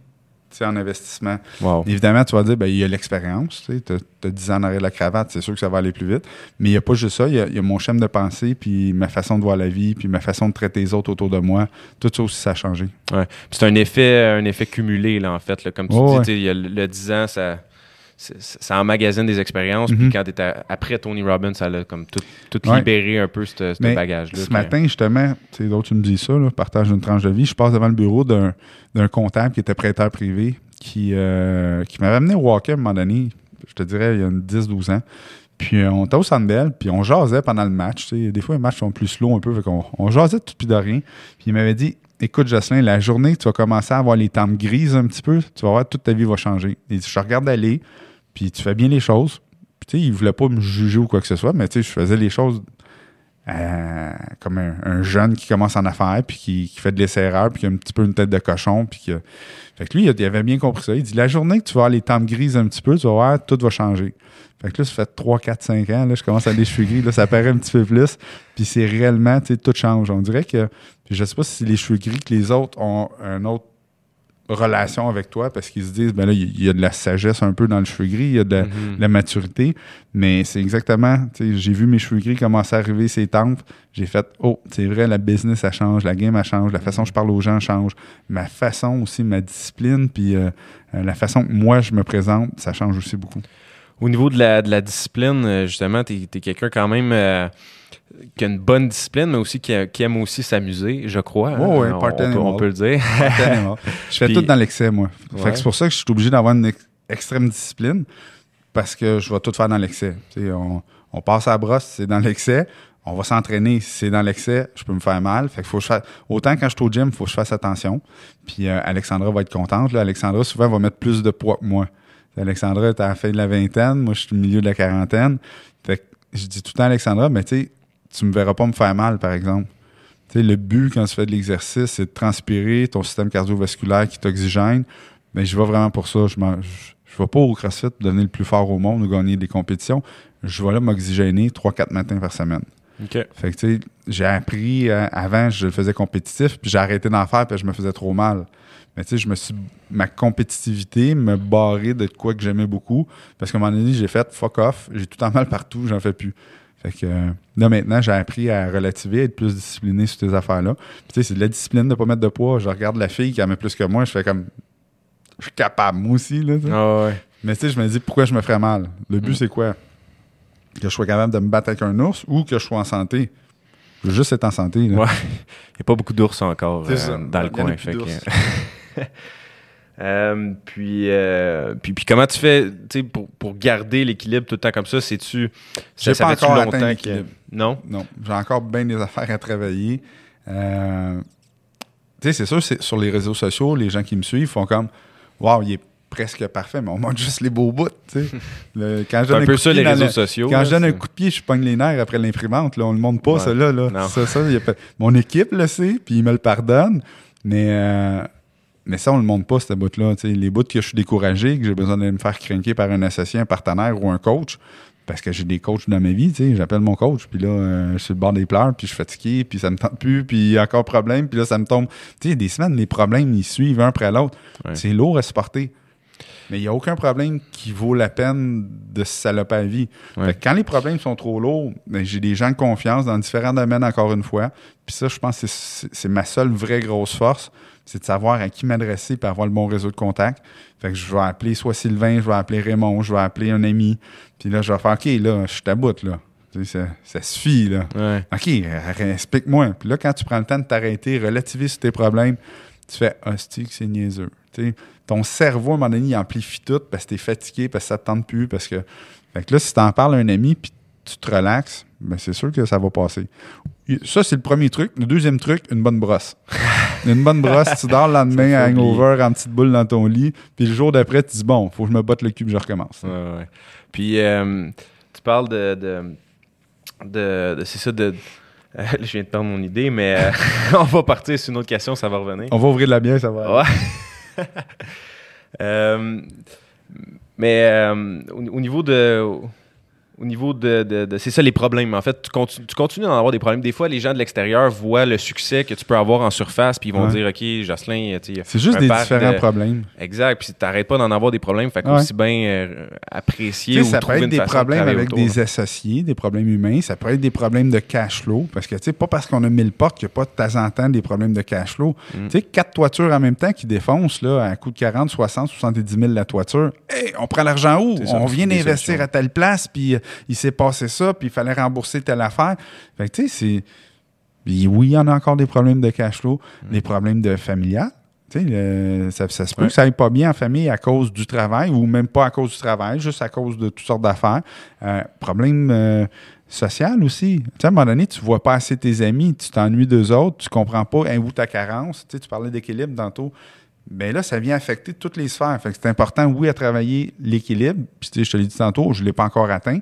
en investissement. Wow. Évidemment, tu vas dire, ben, il y a l'expérience. Tu as, 10 ans en arrière de la cravate, c'est sûr que ça va aller plus vite. Mais il n'y a pas juste ça. Il y a, il y a mon schéma de pensée, puis ma façon de voir la vie, puis ma façon de traiter les autres autour de moi. Tout ça aussi, ça a changé. Ouais. C'est un effet, un effet cumulé, là, en fait. là. Comme tu Oh, dis, ouais. tu sais, il y a le, le 10 ans, ça, ça emmagasine des expériences. Mhm. Puis quand tu après Tony Robbins, ça a comme tout, tout Ouais. libéré un peu ce bagage-là. Ce que- matin, justement, tu sais, d'autres, tu me dis ça, là, partage une tranche de vie. Je passe devant le bureau d'un, comptable qui était prêteur privé qui, euh, qui m'avait amené au hockey à un moment donné, je te dirais, il y a une 10-12 ans. Puis euh, on était au Sandbell, puis on jasait pendant le match. Des fois, les matchs sont plus slow un peu, fait qu'on on jasait tout puis de rien. Puis il m'avait dit Écoute, Jocelyn, la journée que tu vas commencer à avoir les tempes grises un petit peu, tu vas voir, toute ta vie va changer. Il dit Je te regarde aller, puis tu fais bien les choses. Puis, tu sais, il voulait pas me juger ou quoi que ce soit, mais tu sais, je faisais les choses euh, comme un, jeune qui commence en affaires, puis qui, fait de l'essai-erreur, puis qui a un petit peu une tête de cochon, puis que... Fait que lui, il avait bien compris ça. Il dit, la journée que tu vas avoir les tempes grises un petit peu, tu vas voir, tout va changer. Fait que là, ça fait 3, 4, 5 ans, là, je commence à aller cheveux gris, là, ça paraît un petit peu plus. Puis c'est réellement, tu sais, tout change. On dirait que, puis je sais pas si les cheveux gris que les autres ont un autre relation avec toi parce qu'ils se disent ben là il y, a de la sagesse un peu dans le cheveu gris il y a de Mhm. la maturité. Mais c'est exactement tu sais, j'ai vu mes cheveux gris commencer à arriver ses tempes. J'ai fait oh c'est vrai la business ça change la game elle change la façon que je parle aux gens change. Ma façon aussi ma discipline puis euh, euh, la façon que moi je me présente ça change aussi beaucoup Au niveau de la, de la discipline, euh, justement, tu es, quelqu'un quand même euh, qui a une bonne discipline, mais aussi qui, a- qui aime aussi s'amuser, je crois. hein. Oh, ouais, on, peut, on peut le dire. je fais Puis- tout dans l'excès moi Ouais. c'est pour ça que je suis obligé d'avoir une ex- extrême discipline parce que je vais tout faire dans l'excès on, on passe à la brosse c'est dans l'excès on va s'entraîner, si c'est dans l'excès, je peux me faire mal. Fait que faut que je fasse... Autant quand je suis au gym, il faut que je fasse attention. Puis euh, Alexandra va être contente. Là. Alexandra, souvent, va mettre plus de poids que moi. Alexandra est à la fin de la vingtaine, moi, je suis au milieu de la quarantaine. Fait que je dis tout le temps à Alexandra, mais tu sais, tu me verras pas me faire mal, par exemple. Tu sais, le but quand tu fais de l'exercice, c'est de transpirer ton système cardiovasculaire qui t'oxygène. Mais je vais vraiment pour ça. Je ne vais pas au CrossFit pour devenir le plus fort au monde ou gagner des compétitions. Je vais là m'oxygéner 3-4 matins par semaine. OK. Fait que, tu sais, j'ai appris, euh, avant, je le faisais compétitif, puis j'ai arrêté d'en faire, puis je me faisais trop mal. Mais tu sais, je me suis. Ma compétitivité me barrait de quoi que j'aimais beaucoup, parce qu'à un moment donné, j'ai fait fuck off, j'ai tout en mal partout, j'en fais plus. Fait que euh, là, maintenant, j'ai appris à relativer, à être plus discipliné sur ces affaires-là. Puis tu sais, c'est de la discipline de pas mettre de poids. Je regarde la fille qui en met plus que moi, je fais comme. Je suis capable, moi aussi, là. Ah ouais. Mais tu sais, je me dis pourquoi je me ferais mal? Le but, Mm. c'est quoi? Que je sois capable de me battre avec un ours ou que je sois en santé. Je veux juste être en santé. Là. Ouais. Il n'y a pas beaucoup d'ours encore euh, dans le Il y en a coin. plus fait que-. Euh, puis, euh, puis, puis comment tu fais pour, pour garder l'équilibre tout le temps comme ça? C'est-tu. Ça pas fait-tu encore longtemps que. Non? Non, j'ai encore bien des affaires à travailler. Euh, tu sais, c'est sûr, c'est- sur les réseaux sociaux, les gens qui me suivent font comme Waouh, il est presque parfait, mais on montre juste les beaux bouts. Le- Quand je C'est donne un un peu coup de ça, pied les réseaux sociaux. Quand là, je donne un coup de pied, je pogne les nerfs après l'imprimante. On ne le montre pas, Ouais. ça là. Ça, ça, y a Mon équipe le sait, puis il me le pardonne. Mais, euh, mais ça, on ne le montre pas, ce bout-là. Les bouts que je suis découragé, que j'ai besoin de me faire craquer par un associé, un partenaire ou un coach, parce que j'ai des coachs dans ma vie, tu sais, j'appelle mon coach, puis là, euh, je suis le bord des pleurs, puis je suis fatigué, puis ça me tente plus, puis encore problème, puis là, ça me tombe. Tu sais, des semaines, les problèmes, ils suivent un après l'autre. Ouais. C'est lourd à supporter. Mais il n'y a aucun problème qui vaut la peine de se saloper la vie. Ouais. Fait que quand les problèmes sont trop lourds, ben, j'ai des gens de confiance dans différents domaines, encore une fois. Puis ça, je pense que c'est ma seule vraie grosse force, c'est de savoir à qui m'adresser et avoir le bon réseau de contact. Fait que je vais appeler soit Sylvain, je vais appeler Raymond, je vais appeler un ami. Puis là, je vais faire OK, là, je suis à bout, là. Tu sais, ça, ça suffit, là. Ouais. OK, explique-moi. Puis là, quand tu prends le temps de t'arrêter, relativiser sur tes problèmes, tu fais hostie que c'est niaiseux? Tu sais, ton cerveau, à un moment donné, il amplifie tout parce que t'es fatigué, parce que ça te tente plus, parce que. Fait que là, si t'en parles à un ami puis tu te relaxes, ben c'est sûr que ça va passer. Ça, c'est le premier truc. Le deuxième truc, une bonne brosse. une bonne brosse, tu dors le lendemain à hangover en petite boule dans ton lit, puis le jour d'après, tu dis bon, faut que je me botte le cul, je recommence. Ouais, ouais. Puis, euh, tu parles de. de, de- de- c'est ça, de. euh, je viens de perdre mon idée, mais euh, on va partir sur une autre question, ça va revenir. On va ouvrir de la bière, ça va. Ouais. Euh, mais au, au niveau de. Au niveau de, de- de- c'est ça les problèmes. En fait, tu, continues tu continues d'en avoir des problèmes. Des fois, les gens de l'extérieur voient le succès que tu peux avoir en surface, puis ils vont Ouais. dire, OK, Jocelyn, tu C'est juste un des différents de- problèmes. Exact. Puis t'arrêtes pas d'en avoir des problèmes. Fait Ouais. qu'aussi bien euh, apprécier ou ça peut être une des de problèmes avec autour, des associés, des problèmes humains. Ça peut être des problèmes de cash flow. Parce que, tu sais, pas parce qu'on a 1000 portes qu'il n'y a pas de temps en temps des problèmes de cash flow. Mm. Tu sais, quatre toitures en même temps qui défoncent, là, à coût de 40, 60, 70 000 la toiture. Hey, on prend l'argent où? On vient d'investir à telle place, puis euh, il s'est passé ça, puis il fallait rembourser telle affaire. Fait que, tu sais, c'est. Oui, il y en a encore des problèmes de cash flow, des problèmes de familial. Tu sais, le- ça, ça se peut Ouais. que ça aille pas bien en famille à cause du travail ou même pas à cause du travail, juste à cause de toutes sortes d'affaires. Euh, problème euh, social aussi. Tu sais, à un moment donné, tu vois pas assez tes amis, tu t'ennuies d'eux autres, tu comprends pas hein, où ta carence? Tu sais, tu parlais d'équilibre tantôt. Bien là, ça vient affecter toutes les sphères. Fait que c'est important, oui, à travailler l'équilibre. Puis, tu sais, je te l'ai dit tantôt, je ne l'ai pas encore atteint.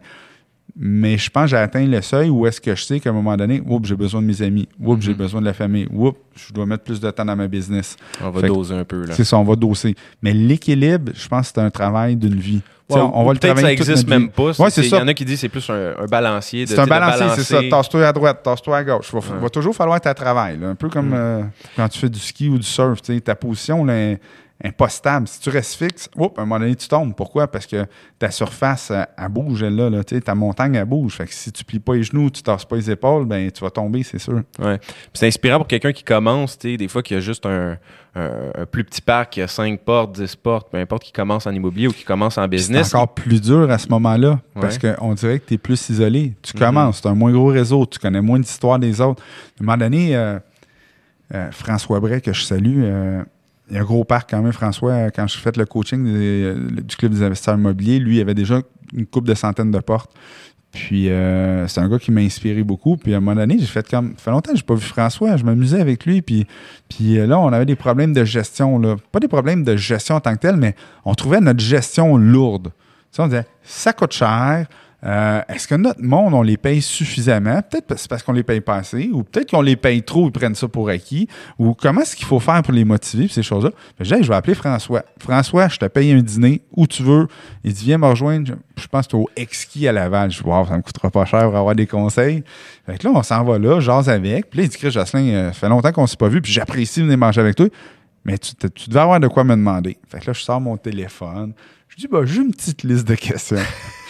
Mais je pense que j'ai atteint le seuil où est-ce que je sais qu'à un moment donné, oups, j'ai besoin de mes amis, oups, j'ai Mhm. besoin de la famille, oups, je dois mettre plus de temps dans ma business. On va Fait que doser un peu. Là. C'est ça, on va doser. Mais l'équilibre, je pense que c'est un travail d'une vie. Tu on va le peut-être que travailler ça existe même pas. Ouais, c'est Il y ça. en a qui disent que c'est plus un, un balancier. de- C'est un tu balancier, c'est ça. Tasse-toi à droite, tasse-toi à gauche. Il va, Ouais. va toujours falloir être à travail. là. Un peu comme Mm. euh, quand tu fais du ski ou du surf. tu Ta position là, est, est pas stable. Si tu restes fixe, oups, à un moment donné, tu tombes. Pourquoi? Parce que ta surface, elle, elle bouge, elle, là. là, ta montagne, elle bouge. Fait que si tu plies pas les genoux, tu tasses pas les épaules, ben tu vas tomber, c'est sûr. Ouais. C'est inspirant pour quelqu'un qui commence, des fois qu'il y a juste un, un- un plus petit parc, qui a 5 portes, 10 portes, peu importe qui commence en immobilier ou qui commence en C'est business. encore plus dur à ce moment-là parce Ouais. qu'on dirait que tu es plus isolé. Tu Mhm. commences, tu as un moins gros réseau, tu connais moins d'histoires des autres. À un moment donné, euh, euh, François Bray, que je salue, euh, il y a un gros parc quand même, François, quand je fait le coaching du Club des investisseurs immobiliers, lui, il avait déjà une coupe de centaines de portes. Puis euh, c'est un gars qui m'a inspiré beaucoup. Puis à un moment donné, j'ai fait comme. Ça fait longtemps que j'ai pas vu François. Je m'amusais avec lui. Puis, puis euh, là, on avait des problèmes de gestion. Là. Pas des problèmes de gestion en tant que tel, mais on trouvait notre gestion lourde. Tu sais, on disait, ça coûte cher. Euh, Est-ce que notre monde, on les paye suffisamment? Peut-être c'est parce qu'on les paye pas assez, ou peut-être qu'on les paye trop, ils prennent ça pour acquis, ou comment est-ce qu'il faut faire pour les motiver, ces choses-là? Je je vais appeler François. François, je te paye un dîner où tu veux. Il dit, viens me rejoindre. Je, pense que au Exki à Laval. Je dis, wow, ça me coûtera pas cher pour avoir des conseils. Fait que là, on s'en va là, jase avec. Puis là, il dit, Chris Jocelyn, euh, ça fait longtemps qu'on s'est pas vu, puis j'apprécie venir manger avec toi. Mais tu, tu devais avoir de quoi me demander. Fait que là, je sors mon téléphone. Je dis, bah, j'ai une petite liste de questions.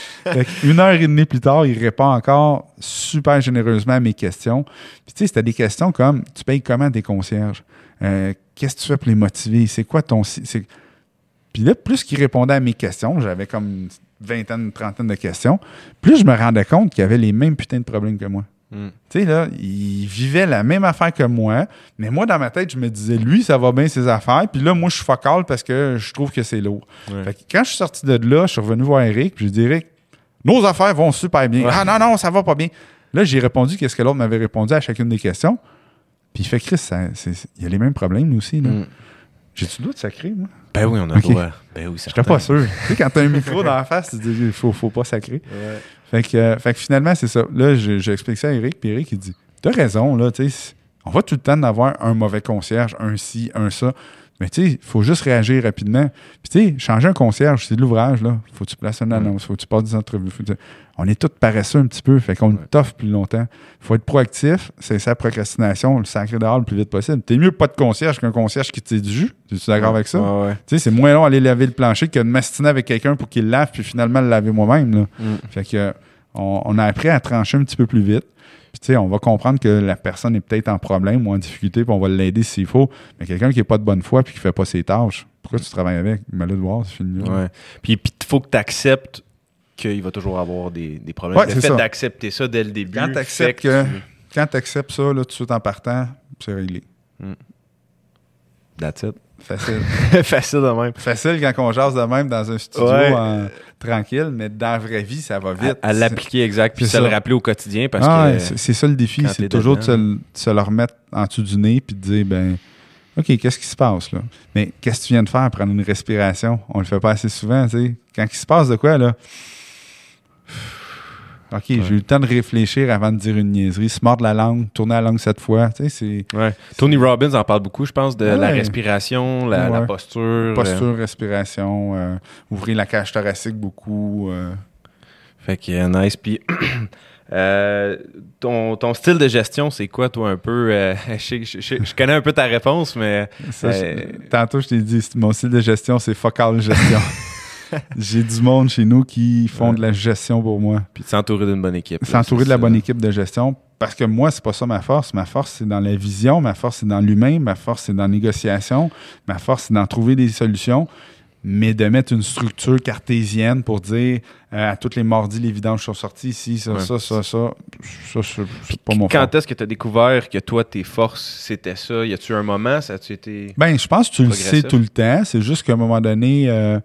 Une heure et demie plus tard, il répond encore super généreusement à mes questions. Puis tu sais, c'était des questions comme tu payes comment tes concierges? Euh, Qu'est-ce que tu fais pour les motiver? C'est quoi ton. Puis là, plus qu'il répondait à mes questions, j'avais comme une vingtaine, une trentaine de questions, plus je me rendais compte qu'il avait les mêmes putains de problèmes que moi. Mm. Tu sais, là, il vivait la même affaire que moi, mais moi, dans ma tête, je me disais, lui, ça va bien ses affaires, puis là, moi, je suis focal parce que je trouve que c'est lourd. Ouais. Fait que quand je suis sorti de là, je suis revenu voir Eric, puis je dis, Eric, nos affaires vont super bien. Ouais. Ah non, non, ça va pas bien. Là, j'ai répondu qu'est-ce que l'autre m'avait répondu à chacune des questions. Puis il fait, Chris, il y a les mêmes problèmes, nous aussi. là. Mm. J'ai-tu le droit de sacrer, moi? Ben oui, on a le droit. Ben oui, J'étais pas sûr. tu sais, quand t'as un micro dans la face, tu te dis, il faut, faut pas sacrer. Ouais. Fait que, euh, fait que finalement, c'est ça. Là, je- j'explique ça à Eric, puis Eric, il dit T'as raison, là, tu sais, on va tout le temps avoir un mauvais concierge, un ci, un ça. Mais tu sais, il faut juste réagir rapidement. Puis tu sais, changer un concierge, c'est de l'ouvrage, là. Faut que tu places une annonce, faut que tu passes des entrevues. faut que tu- On est tous paresseux un petit peu, fait qu'on toffe plus longtemps. faut être proactif, c'est sa procrastination, le sacré dehors le plus vite possible. T'es mieux pas de concierge qu'un concierge qui te du jus. Es-tu d'accord avec ça? Ouais, ouais. Tu sais, c'est moins long aller laver le plancher que de m'astiner avec quelqu'un pour qu'il le lave, puis finalement le laver moi-même. Là. Mm. Fait que euh, on, on a appris à trancher un petit peu plus vite. Puis tu sais, on va comprendre que la personne est peut-être en problème ou en difficulté, puis on va l'aider s'il faut. Mais quelqu'un qui n'est pas de bonne foi puis qui fait pas ses tâches, pourquoi tu travailles avec? Mais là, de voir, c'est fini. Ouais. Puis il faut que tu acceptes qu'il va toujours avoir des, des problèmes. Ouais, le fait d'accepter ça dès le début. Quand fait t'acceptes que que- tu- Quand tu acceptes ça, là, tout de suite en partant, c'est réglé. That's it. Facile. Facile de même. Facile quand on jase de même dans un studio Ouais. en- tranquille, mais dans la vraie vie, ça va vite. À, à l'appliquer exact, puis se le rappeler au quotidien parce Ah, que. c'est ça le défi, c'est toujours dedans. de se le remettre en dessous du nez puis de dire ben OK, qu'est-ce qui se passe là? Mais qu'est-ce que tu viens de faire? Prendre une respiration On le fait pas assez souvent, tu sais. Quand il se passe de quoi là OK, j'ai eu le temps de réfléchir avant de dire une niaiserie, se mordre la langue, tourner la langue cette fois, tu sais, c'est Ouais. Tony Robbins en parle beaucoup, je pense, de la respiration, la, posture. euh, posture, respiration, euh, ouvrir la cage thoracique beaucoup euh. Fait que nice. Puis euh, ton, ton style de gestion, c'est quoi, toi, un peu euh, je, sais- je- je- je connais un peu ta réponse, mais Ça, Euh, tantôt, je t'ai dit, mon style de gestion, c'est focal gestion. J'ai du monde chez nous qui font Ouais. de la gestion pour moi. puis s'entourer d'une bonne équipe. S'entourer de la bonne équipe de gestion. Parce que moi, c'est pas ça ma force. Ma force, c'est dans la vision. Ma force, c'est dans l'humain. Ma force, c'est dans la négociation. Ma force, c'est d'en trouver des solutions. Mais de mettre une structure cartésienne pour dire euh, à toutes les mardis, les vidanges sont sortis ici, ça, Ouais. ça, ça, ça, ça, c'est pas mon Quand est-ce que tu as découvert que toi, tes forces, c'était ça? Y a-tu un moment? Ça a-tu été. Ben, je pense que tu le sais tout le temps. C'est juste qu'à un moment donné, euh,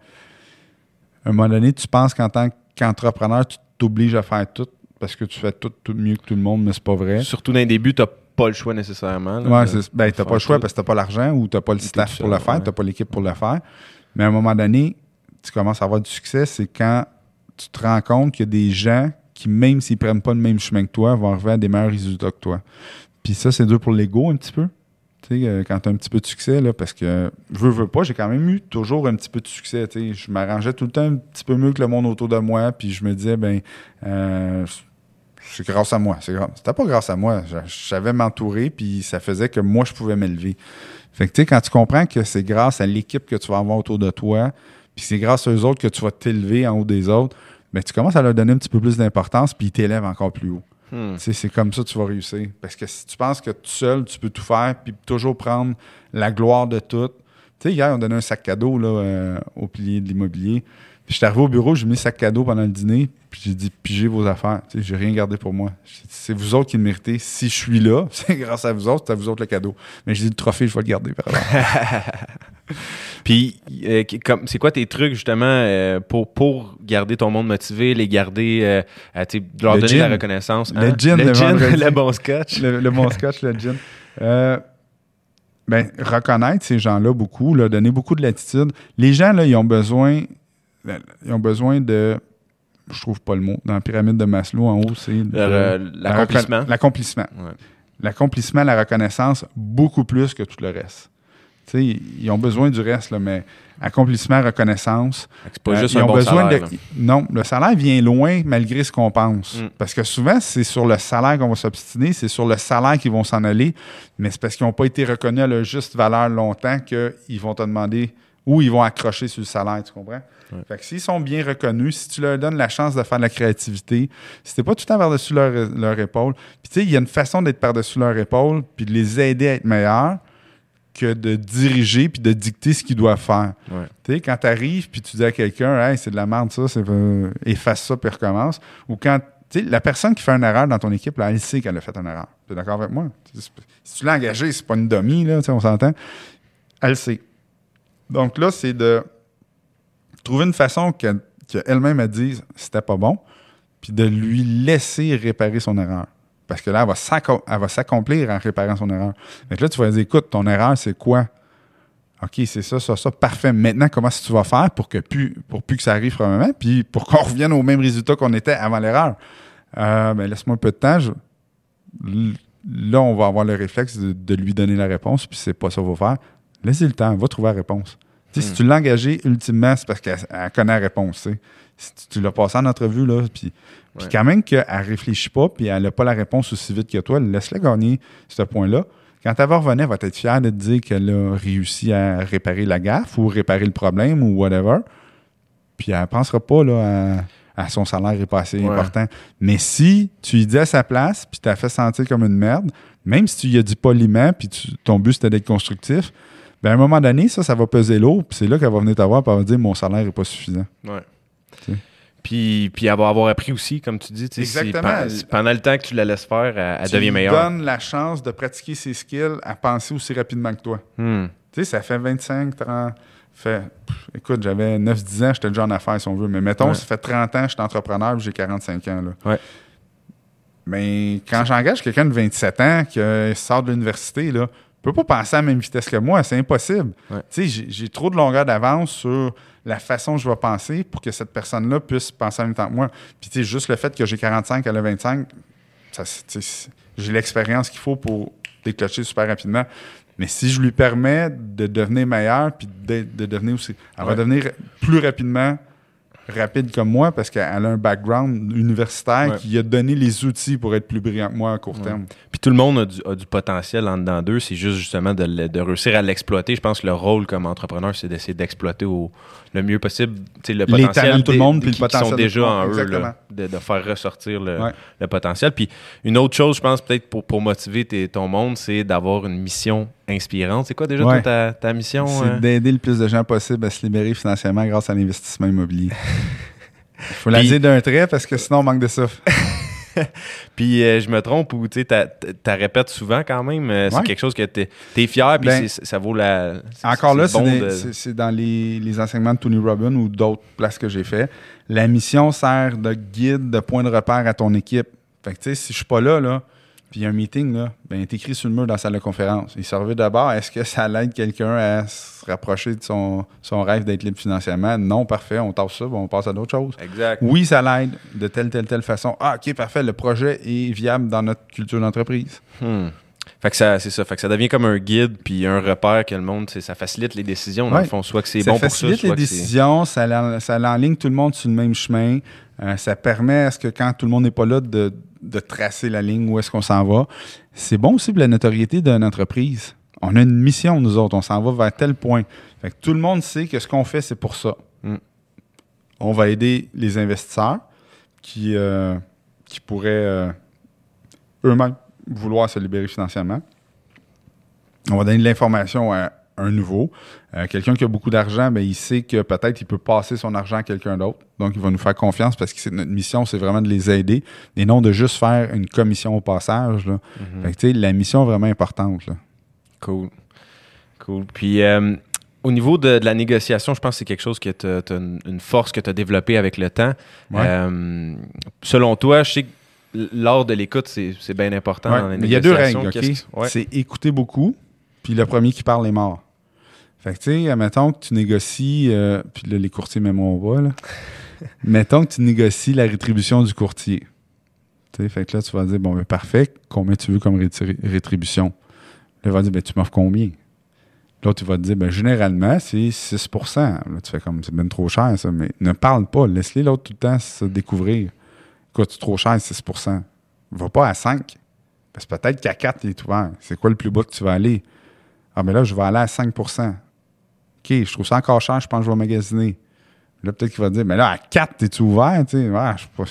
un moment donné, tu penses qu'en tant qu'entrepreneur, tu t'obliges à faire tout parce que tu fais tout, tout mieux que tout le monde, mais c'est pas vrai. Surtout dans les débuts, t'as pas le choix nécessairement. là, Ouais, c'est- ben, t'as pas le choix tout. parce que t'as pas l'argent ou t'as pas le staff pour le faire, ouais. t'as pas l'équipe pour le faire. Mais à un moment donné, tu commences à avoir du succès, c'est quand tu te rends compte qu'il y a des gens qui, même s'ils prennent pas le même chemin que toi, vont arriver à des meilleurs résultats que toi. Puis ça, c'est dur pour l'ego un petit peu. Tu sais, euh, quand tu as un petit peu de succès, là, parce que je veux, veux pas, j'ai quand même eu toujours un petit peu de succès. tu sais. Je m'arrangeais tout le temps un petit peu mieux que le monde autour de moi, puis je me disais, ben, euh, c'est grâce à moi. C'était pas grâce à moi. Je, je savais m'entourer, puis ça faisait que moi, je pouvais m'élever. Fait que, tu sais, quand tu comprends que c'est grâce à l'équipe que tu vas avoir autour de toi, puis c'est grâce aux autres que tu vas t'élever en haut des autres, ben, tu commences à leur donner un petit peu plus d'importance, puis ils t'élèvent encore plus haut. Hmm. C'est comme ça que tu vas réussir. Parce que si tu penses que tout seul, tu peux tout faire, puis toujours prendre la gloire de tout. Tu sais, hier, on donnait un sac cadeau là, euh, au pilier de l'immobilier. Puis j'étais arrivé au bureau, j'ai mis le sac cadeau pendant le dîner, puis j'ai dit pigez vos affaires. Tu sais, j'ai rien gardé pour moi. C'est vous autres qui le méritez. Si je suis là, c'est grâce à vous autres, c'est à vous autres le cadeau. Mais j'ai dit le trophée, je vais le garder. par. Puis, euh, c'est quoi tes trucs justement euh, pour, pour garder ton monde motivé, les garder, euh, à, leur Le donner gin. la reconnaissance? Le gin le, le gin, le bon scotch. le, le bon scotch, le gin. Ben, reconnaître ces gens-là beaucoup, là, donner beaucoup de latitude. Les gens, là, ils ont besoin, ils ont besoin de, je trouve pas le mot, dans la pyramide de Maslow, en haut, c'est L'accomplissement. L'accomplissement. Ouais. L'accomplissement, la reconnaissance, beaucoup plus que tout le reste. Tu sais, ils ont besoin du reste, là, mais accomplissement, reconnaissance, C'est pas euh, juste ils un ont bon besoin salaire. de. Non, le salaire vient loin malgré ce qu'on pense. Mm. Parce que souvent, c'est sur le salaire qu'on va s'obstiner, c'est sur le salaire qu'ils vont s'en aller, mais c'est parce qu'ils n'ont pas été reconnus à leur juste valeur longtemps qu'ils vont te demander où ils vont accrocher sur le salaire, tu comprends? Ouais. Fait que s'ils sont bien reconnus, si tu leur donnes la chance de faire de la créativité, si t'es pas tout le temps par-dessus leur, leur épaule, puis tu sais, il y a une façon d'être par-dessus leur épaule, puis de les aider à être meilleurs, que de diriger puis de dicter ce qu'ils doivent faire. Ouais. Tu sais, quand tu arrives puis tu dis à quelqu'un, hey, c'est de la merde, ça, euh, efface ça puis recommence. Ou quand, tu sais, la personne qui fait une erreur dans ton équipe, là, elle sait qu'elle a fait une erreur. Tu es d'accord avec moi? Si tu l'as engagée, c'est pas une dummy, là, tu sais, on s'entend. Elle sait. Donc là, c'est de trouver une façon que- qu'elle-même elle dise c'était pas bon, puis de lui laisser réparer son erreur. Parce que là, elle va s'accomplir en réparant son erreur. Que là, tu vas dire, écoute, ton erreur, c'est quoi? OK, c'est ça, ça, ça. Parfait. Maintenant, comment est-ce que tu vas faire pour que plus, que ça arrive probablement, puis pour qu'on revienne au même résultat qu'on était avant l'erreur? Euh, ben, laisse-moi un peu de temps. Là, on va avoir le réflexe de, lui donner la réponse, puis c'est pas ça qu'il va faire. Laissez le temps, va trouver la réponse. Si Hmm. tu l'as engagé, ultimement, c'est parce qu'elle elle connaît la réponse. Si tu, tu l'as passé en entrevue, là, puis Ouais. quand même qu'elle réfléchit pas, puis elle n'a pas la réponse aussi vite que toi, laisse-la gagner ce point-là. Quand elle va revenir, elle va être fière de te dire qu'elle a réussi à réparer la gaffe ou réparer le problème ou whatever. Puis elle ne pensera pas là, à, à son salaire est pas assez Ouais. important. Mais si tu lui dis à sa place, puis tu as fait sentir comme une merde, même si tu lui as dit poliment, puis tu- ton but c'était d'être constructif, ben à un moment donné, ça, ça va peser lourd, puis c'est là qu'elle va venir te voir et elle va dire mon salaire n'est pas suffisant. Ouais. Tu sais. Puis, puis elle va avoir appris aussi, comme tu dis. tu Exactement. si pendant le temps que tu la laisses faire, elle, elle tu devient meilleure. donnes la chance de pratiquer ses skills à penser aussi rapidement que toi. Hmm. Tu sais, ça fait 25, 30. Fait, pff, écoute, j'avais 9-10 ans, j'étais déjà en affaires, si on veut. Mais mettons, Ouais. ça fait 30 ans, je suis entrepreneur, j'ai 45 ans. Là. Ouais. Mais quand j'engage quelqu'un de 27 ans qui euh, sort de l'université, là, peut pas penser à la même vitesse que moi, c'est impossible. Ouais. Tu sais, j'ai- trop de longueur d'avance sur la façon dont je vais penser pour que cette personne-là puisse penser en même temps que moi. Puis, tu sais, juste le fait que j'ai 45, elle a 25, ça, c'est- tu sais, c'est- j'ai l'expérience qu'il faut pour déclencher super rapidement. Mais si je lui permets de devenir meilleur, puis de, de devenir aussi. Elle va devenir plus rapidement rapide comme moi parce qu'elle a un background universitaire Ouais. qui a donné les outils pour être plus brillant que moi à court Ouais. terme. Puis tout le monde a du, a du potentiel en dedans d'eux. C'est juste justement de, de réussir à l'exploiter. Je pense que le rôle comme entrepreneur, c'est d'essayer d'exploiter au, le mieux possible le potentiel de tout le monde, puis le qui potentiel sont déjà monde. en eux, là, de, de faire ressortir le, Ouais. le potentiel. Puis une autre chose, je pense, peut-être pour, pour motiver ton monde, c'est d'avoir une mission inspirante. C'est quoi déjà Ouais. ta, ta mission? C'est euh? d'aider le plus de gens possible à se libérer financièrement grâce à l'investissement immobilier. Il faut la dire d'un trait parce que sinon on manque de souffle. Puis euh, je me trompe ou tu sais, répètes souvent quand même. euh, C'est Ouais. quelque chose que t'es es fier, puis Ben, ça vaut la. Encore là, de- c'est dans les, les enseignements de Tony Robbins ou d'autres places que j'ai fait. La mission sert de guide, de point de repère à ton équipe. Fait que, tu sais, si je suis pas là, là, puis il y a un meeting, là, ben, il est écrit sur le mur dans la salle de conférence. Il servait d'abord, est-ce que ça l'aide quelqu'un à se rapprocher de son, son rêve d'être libre financièrement? Non, parfait, on tasse ça, bon, on passe à d'autres choses. Exact. Oui, ça l'aide de telle, telle, telle façon. Ah, OK, parfait, le projet est viable dans notre culture d'entreprise. Hmm. Fait que ça, c'est ça. Fait que ça devient comme un guide puis un repère que le monde, c'est- ça facilite les décisions. Dans Ouais. le fond, soit que c'est ça bon pour ça, facilite soit les que décisions, ça, ça l'enligne tout le monde sur le même chemin. Euh, ça permet à ce que quand tout le monde n'est pas là de, de tracer la ligne où est-ce qu'on s'en va. C'est bon aussi pour la notoriété d'une entreprise. On a une mission, nous autres. On s'en va vers tel point. Fait que tout le monde sait que ce qu'on fait, c'est pour ça. Mm. On va aider les investisseurs qui, euh, qui pourraient euh, eux-mêmes vouloir se libérer financièrement. On va donner de l'information à un nouveau. Euh, quelqu'un qui a beaucoup d'argent, ben, il sait que peut-être il peut passer son argent à quelqu'un d'autre. Donc, il va nous faire confiance parce que c'est- notre mission, c'est vraiment de les aider et non de juste faire une commission au passage. là. Mhm. Fait que, la mission est vraiment importante. là. Cool. Cool. Puis, euh, au niveau de, de la négociation, je pense que c'est quelque chose que tu as une une force que tu as développée avec le temps. Ouais. Euh, selon toi, je sais que l'art de l'écoute, c'est c'est bien important Ouais, dans les mais il y a deux règles, OK? Qu'est-ce que- ouais. C'est écouter beaucoup, puis le premier qui parle est mort. Fait que, tu sais, admettons que tu négocies, euh, puis là, les courtiers m'aimeront pas, là. mettons que tu négocies la rétribution du courtier. Tu sais, fait que là, tu vas dire, bon, ben, parfait, combien tu veux comme rétri- rétribution? Là, il va dire, ben, tu m'offres combien? L'autre, il va te dire, ben, généralement, c'est 6% Là, tu fais comme, c'est bien trop cher, ça. Mais ne parle pas. Laisse-les l'autre tout le temps se découvrir. Écoute, c'est trop cher, 6% Va pas à 5. Parce que peut-être qu'à 4, il est ouvert. C'est quoi le plus bas que tu vas aller? Ah, mais là, je vais aller à 5 OK, je trouve ça encore cher, je pense que je vais magasiner. Là, peut-être qu'il va dire, mais là, à 4, es-tu ouvert? Tu sais, ouais, je sais pas.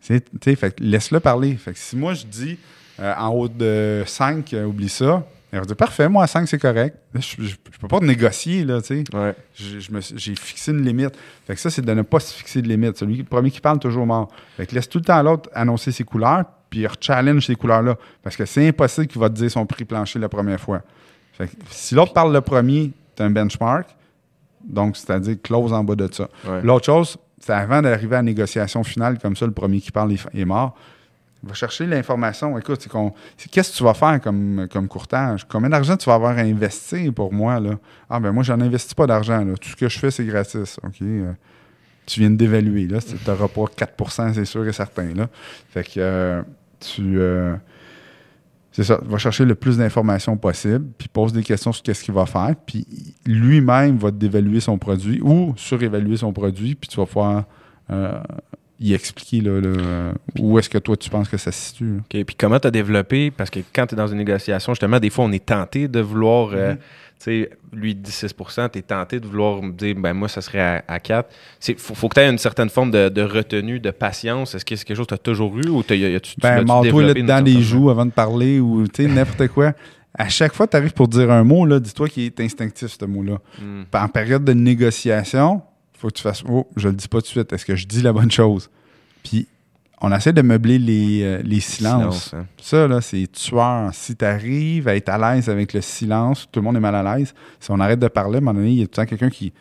C'est- Tu sais, fait que laisse-le parler. Fait que si moi, je dis euh, en haut de 5, euh, oublie ça, il va dire, parfait, moi, à 5, c'est correct. Là, je, je, je peux pas te négocier, là, tu sais. Ouais. J'ai fixé une limite. Fait que ça, c'est de ne pas se fixer de limite. Celui le premier qui parle, toujours mort. Fait que laisse tout le temps l'autre annoncer ses couleurs, puis il challenge ces couleurs-là. Parce que c'est impossible qu'il va te dire son prix plancher la première fois. Fait que si l'autre parle le premier, tu un benchmark. Donc, c'est-à-dire close en bas de ça. Ouais. L'autre chose, c'est avant d'arriver à la négociation finale, comme ça, le premier qui parle est, mort. Va chercher l'information. Écoute, qu'est-ce que tu vas faire comme, comme courtage? Combien d'argent tu vas avoir à investir pour moi? Là? Ah, ben moi, j'en investis pas d'argent. Tout ce que je fais, c'est gratis. OK? Euh, tu viens d'évaluer. Tu n'auras pas 4% c'est sûr et certain. Là. Fait que euh, tu. euh, c'est ça. Va chercher le plus d'informations possible, puis pose des questions sur qu'est-ce qu'il va faire, puis lui-même va dévaluer son produit ou surévaluer son produit, puis tu vas pouvoir euh, y expliquer là, où est-ce que toi tu penses que ça se situe. là. OK. Puis comment tu as développé, parce que quand tu es dans une négociation, justement, des fois, on est tenté de vouloir, euh, Mhm. tu sais, lui, il dit 6 tu es tenté de vouloir me dire, ben moi, ça serait à, à 4. Il faut, faut que tu aies une certaine forme de, de retenue, de patience. Est-ce que c'est quelque chose que tu as toujours eu ou y a- tu Ben, mords-toi développé d'une là-dedans certaine joues avant de parler ou tu n'importe quoi. À chaque fois que tu arrives pour dire un mot, dis-toi qu'il est instinctif, ce mot-là. Hmm. En période de négociation, faut que tu fasses Oh, je le dis pas tout de suite. Est-ce que je dis la bonne chose? Puis, on essaie de meubler les, euh, les silences. Silence, hein. Ça, là, c'est tueur. Si tu arrives à être à l'aise avec le silence, tout le monde est mal à l'aise. Si on arrête de parler, à un moment donné, il y a tout le temps quelqu'un qui.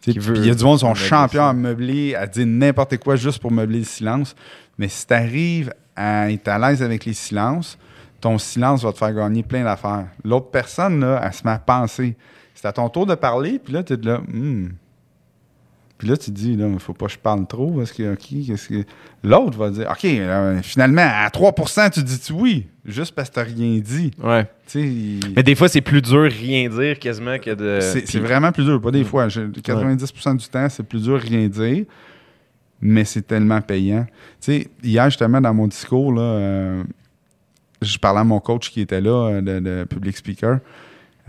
Qui veut Il y a du monde qui sont champions à meubler, à dire n'importe quoi juste pour meubler le silence. Mais si tu arrives à être à l'aise avec les silences, ton silence va te faire gagner plein d'affaires. L'autre personne, là, elle se met à penser. C'est à ton tour de parler, puis là, tu es là, Hmm. Puis là, tu te dis, là, faut pas que je parle trop, parce que, OK, qu'est-ce que. L'autre va dire, OK, euh, finalement, à 3% tu dis oui, juste parce que tu rien dit. Ouais. Il- Mais des fois, c'est plus dur rien dire quasiment que de. c'est vraiment plus dur. Pas des fois. Je- 90% du temps, c'est plus dur rien dire, mais c'est tellement payant. Tu sais, hier, justement, dans mon discours, là, euh, je parlais à mon coach qui était là, euh, de, de public speaker.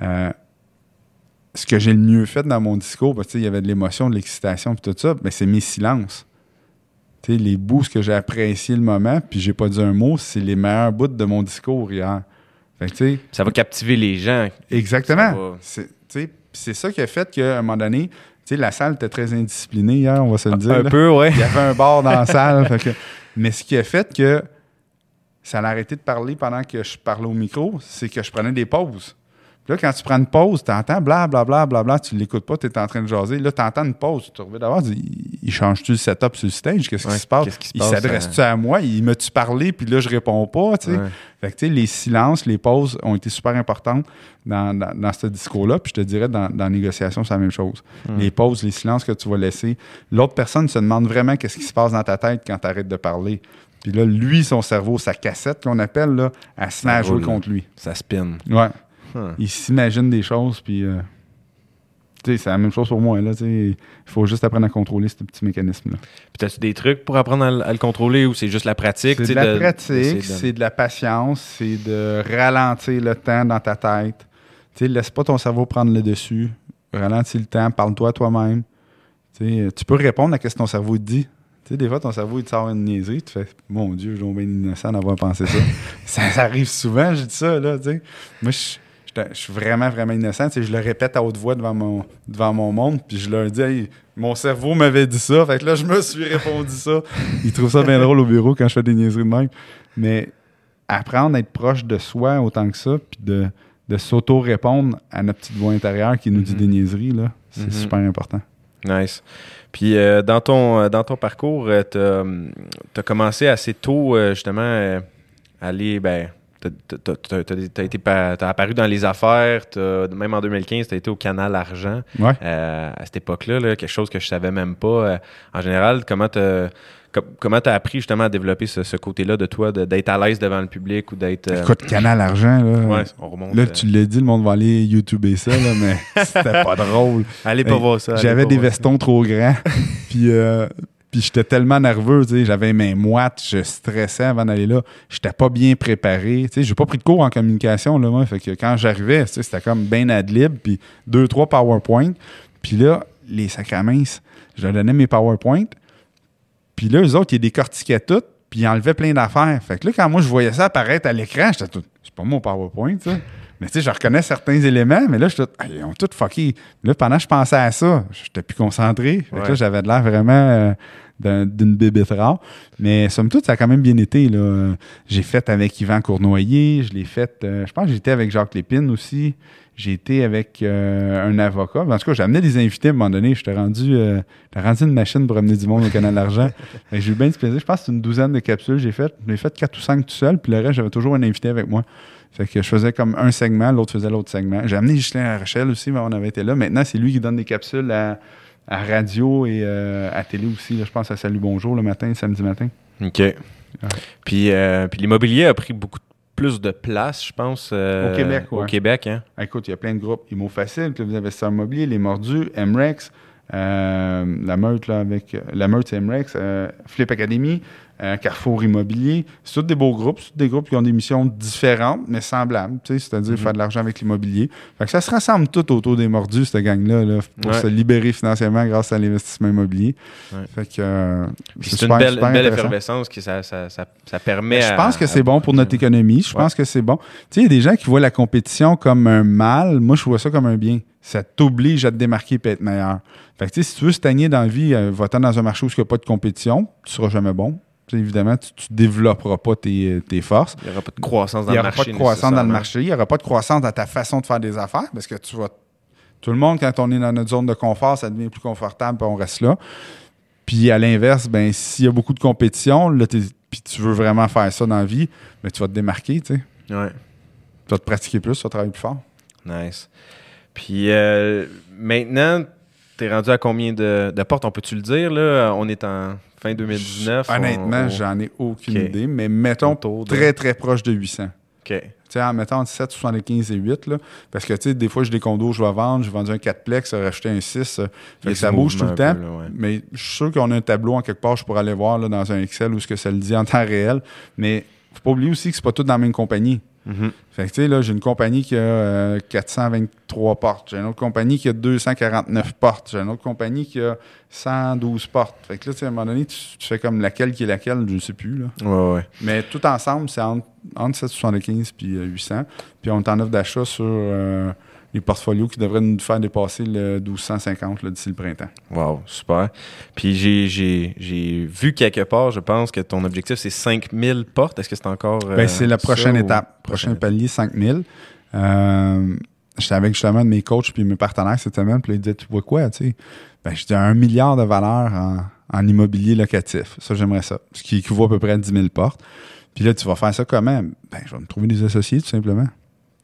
Euh, ce que j'ai le mieux fait dans mon discours, parce que tu sais, il y avait de l'émotion, de l'excitation, puis tout ça, mais c'est mes silences. Les bouts ce que j'ai apprécié le moment, puis j'ai pas dit un mot, c'est les meilleurs bouts de mon discours hier. Fait Ça va captiver les gens. Exactement. C'est ça qui a fait qu'à un moment donné, la salle était très indisciplinée hier, on va se le dire. Un là. peu, ouais. Il y avait un bar dans la salle. fait que- mais ce qui a fait que ça a arrêté de parler pendant que je parlais au micro, c'est que je prenais des pauses. Là, quand tu prends une pause, tu entends blablabla, bla, bla, bla, tu l'écoutes pas, tu es en train de jaser. Là, tu entends une pause, tu te reviens d'abord, il change-tu le setup sur le stage? Qu'est-ce Ouais, qui se passe? qu'est-ce qui se il s'adresse-tu à moi? Il m'a-tu parlé? Puis là, je réponds pas, tu sais. Ouais. Fait que, tu sais, les silences, les pauses ont été super importantes dans, dans, dans ce discours-là. Puis je te dirais, dans, dans la négociation, c'est la même chose. Hmm. Les pauses, les silences que tu vas laisser. L'autre personne se demande vraiment qu'est-ce qui se passe dans ta tête quand tu arrêtes de parler. Puis là, lui, son cerveau, sa cassette qu'on appelle, là, elle se met à jouer contre lui. Ça spin. Ouais. Huh. Il s'imagine des choses, puis... euh, tu sais, c'est la même chose pour moi. Il faut juste apprendre à contrôler ce petit mécanisme-là. Puis as-tu des trucs pour apprendre à, le- à le contrôler ou c'est juste la pratique? C'est de la de- pratique, de- c'est de la patience, c'est de ralentir le temps dans ta tête. Tu sais, laisse pas ton cerveau prendre le dessus. Ralentis le temps, parle-toi toi-même. Tu peux répondre à ce que ton cerveau te dit. Tu sais, des fois, ton cerveau, il te sort une niaiserie, tu fais « Mon Dieu, j'ai bien innocent d'avoir pensé ça. ça. ça arrive souvent, j'ai dit ça, là. Moi, je je- je suis vraiment, vraiment innocent. Tu sais, je le répète à haute voix devant mon, devant mon monde, puis je leur dis Hey, mon cerveau m'avait dit ça. Fait que là, je me suis répondu ça. Ils trouvent ça bien drôle au bureau quand je fais des niaiseries de même. Mais apprendre à être proche de soi autant que ça, puis de, de s'auto-répondre à notre petite voix intérieure qui nous dit Mhm. des niaiseries, là, c'est Mhm. super important. Nice. Puis euh, dans, ton, euh, dans ton parcours, tu as, commencé assez tôt, euh, justement, euh, à aller. Ben, tu as, apparu dans les affaires, t'as- même en 2015, tu as été au Canal Argent. Ouais. Euh, à cette époque-là, là, quelque chose que je savais même pas. Euh, en général, comment tu comment as appris justement à développer ce, ce côté-là de toi, d'être à l'aise devant le public ou d'être. euh, Écoute, Canal Argent, là. ouais, on remonte. Là, euh, tu l'as dit, le monde va aller YouTuber ça, là, mais c'était pas drôle. allez pas voir ça. J'avais des ça. vestons trop grands. puis euh, puis j'étais tellement nerveux, j'avais mes moites, je stressais avant d'aller là. J'étais pas bien préparé, tu sais, j'ai pas pris de cours en communication là, moi, fait que quand j'arrivais, c'était comme ben adlib puis deux trois PowerPoint. Puis là, les sacraments, je leur donnais mes PowerPoint. Puis là, eux autres, ils décortiquaient tout, puis ils enlevaient plein d'affaires. Fait que là, quand moi, je voyais ça apparaître à l'écran, j'étais tout. C'est pas mon PowerPoint, ça. Mais tu sais, je reconnais certains éléments, mais là, je suis tout. Ils ont tout fucké. Là, pendant que je pensais à ça, j'étais plus concentré. Fait que Ouais. là, j'avais de l'air vraiment euh, d'un- d'une bébête rare. Mais somme toute, ça a quand même bien été. là. J'ai fait avec Yvan Cournoyer, je l'ai fait. euh, je pense que j'étais avec Jacques Lépine aussi. J'ai été avec euh, un avocat. En tout cas, j'ai amené des invités à un moment donné. J'étais rendu, euh, rendu une machine pour amener du monde au Canal d'Argent. J'ai eu bien du plaisir. Je pense que c'est une douzaine de capsules j'ai faites. J'ai fait quatre ou cinq tout seul, puis le reste, j'avais toujours un invité avec moi. Fait que je faisais comme un segment, l'autre faisait l'autre segment. J'ai amené Ghislain à Rochelle aussi, mais on avait été là. Maintenant, c'est lui qui donne des capsules à, à radio et euh, à télé aussi. là. Je pense à Salut Bonjour le matin, samedi matin. OK. Puis, euh, puis l'immobilier a pris beaucoup plus de place, je pense. euh, Au Québec, Au ouais. Québec, hein? Écoute, il y a plein de groupes. Immo Facile, Club des investisseurs immobiliers, Les Mordus, MREX, euh, la Meute, là, avec la Meute, MREX, euh, Flip Academy, euh, Carrefour Immobilier. C'est tous des beaux groupes. C'est tous des groupes qui ont des missions différentes, mais semblables. C'est-à-dire Mhm. faire de l'argent avec l'immobilier. Fait que ça se rassemble tout autour des Mordus, cette gang-là, là, pour Ouais. se libérer financièrement grâce à l'investissement immobilier. Ouais. Fait que c'est une belle, une effervescence qui ça, ça, ça, ça permet. Mais je à- pense que c'est bon pour notre économie. Je Ouais. pense que c'est bon. Tu sais, il y a des gens qui voient la compétition comme un mal. Moi, je vois ça comme un bien. Ça t'oblige à te démarquer et être meilleur. Fait que, si tu veux stagner dans la vie, euh, va-t'en dans un marché où il n'y a pas de compétition, tu seras jamais bon. Évidemment, tu ne développeras pas tes, tes forces. Il n'y aura pas de croissance dans Il n'y le aura marché. pas de croissance dans le marché. Il n'y aura pas de croissance dans ta façon de faire des affaires parce que tu vas. Tout le monde, quand on est dans notre zone de confort, ça devient plus confortable puis on reste là. Puis à l'inverse, ben s'il y a beaucoup de compétition, là, puis tu veux vraiment faire ça dans la vie, ben, tu vas te démarquer. Ouais. Tu vas te pratiquer plus, tu vas travailler plus fort. Nice. Puis euh, maintenant, tu es rendu à combien de, de portes? On peut-tu le dire, là? On est en fin 2019. Honnêtement, on- on- j'en ai aucune idée, mais mettons de- très, très proche de 800. OK. Tu sais, en mettant entre 7, 75 et 8, là, parce que, tu sais, des fois, j'ai des condos je vais vendre, j'ai vendu un 4plex, j'ai racheté un 6, euh, fait que ça bouge tout le temps. peu, là, ouais. Mais je suis sûr qu'on a un tableau en quelque part, je pourrais aller voir là, dans un Excel où ce que ça le dit en temps réel. Mais faut pas oublier aussi que c'est pas tout dans la même compagnie. Mhm. Fait que, tu sais, là, j'ai une compagnie qui a euh, 423 portes. J'ai une autre compagnie qui a 249 portes. J'ai une autre compagnie qui a 112 portes. Fait que là, tu sais, à un moment donné, tu, tu fais comme laquelle qui est laquelle, je ne sais plus, là. Ouais, ouais. Mais tout ensemble, c'est entre, entre 775 puis euh, 800. Puis on est en offre d'achat sur euh, les portfolios qui devraient nous faire dépasser le 1250 là, d'ici le printemps. Wow, super. Puis j'ai- j'ai j'ai vu quelque part, je pense que ton objectif, c'est 5000 portes. Est-ce que c'est encore. euh, Ben, c'est la ça prochaine étape. Prochain palier, 5000. Euh, J'étais avec justement de mes coachs puis mes partenaires cette semaine, puis ils disaient Tu vois quoi, tu sais? Ben, je dis un milliard de valeur en, en immobilier locatif. Ça, j'aimerais ça. Ce qui équivaut à peu près à 10 000 portes. Puis là, tu vas faire ça comment? Ben, je vais me trouver des associés, tout simplement.